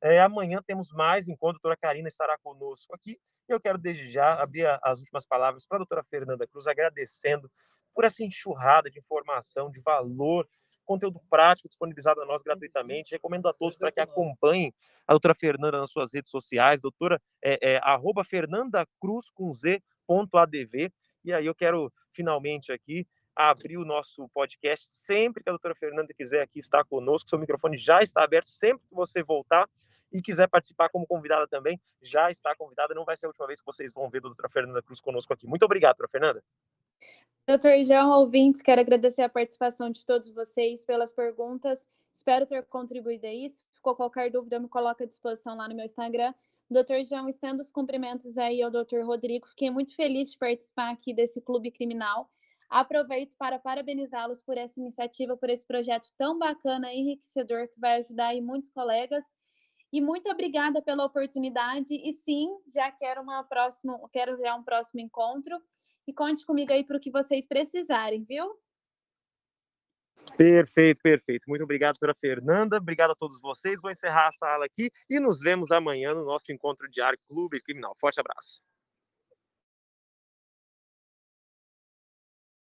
É, amanhã temos mais encontro, a doutora Karina estará conosco aqui. Eu quero, desde já, abrir as últimas palavras para a doutora Fernanda Cruz, agradecendo por essa enxurrada de informação, de valor conteúdo prático disponibilizado a nós gratuitamente. Recomendo a todos para que acompanhem a doutora Fernanda nas suas redes sociais, doutora é, é, arroba Fernanda Cruz com Z ponto ADV. E aí eu quero finalmente aqui abrir o nosso podcast. Sempre que a doutora Fernanda quiser aqui estar conosco, seu microfone já está aberto. Sempre que você voltar e quiser participar como convidada também, já está convidada. Não vai ser a última vez que vocês vão ver a doutora Fernanda Cruz conosco aqui. Muito obrigado, doutora Fernanda. Doutor João, ouvintes, quero agradecer a participação de todos vocês pelas perguntas. Espero ter contribuído a isso. Ficou qualquer dúvida, me coloca à disposição lá no meu Instagram. Doutor João, estendo os cumprimentos aí ao doutor Rodrigo. Fiquei muito feliz de participar aqui desse clube criminal. Aproveito para parabenizá-los por essa iniciativa, por esse projeto tão bacana e enriquecedor que vai ajudar aí muitos colegas. E muito obrigada pela oportunidade. E sim, já quero uma próxima, quero já um próximo encontro. e conte comigo aí para o que vocês precisarem, viu? Perfeito, perfeito. Muito obrigado, doutora Fernanda. Obrigado a todos vocês. Vou encerrar a sala aqui e nos vemos amanhã no nosso encontro diário Clube Criminal. Forte abraço.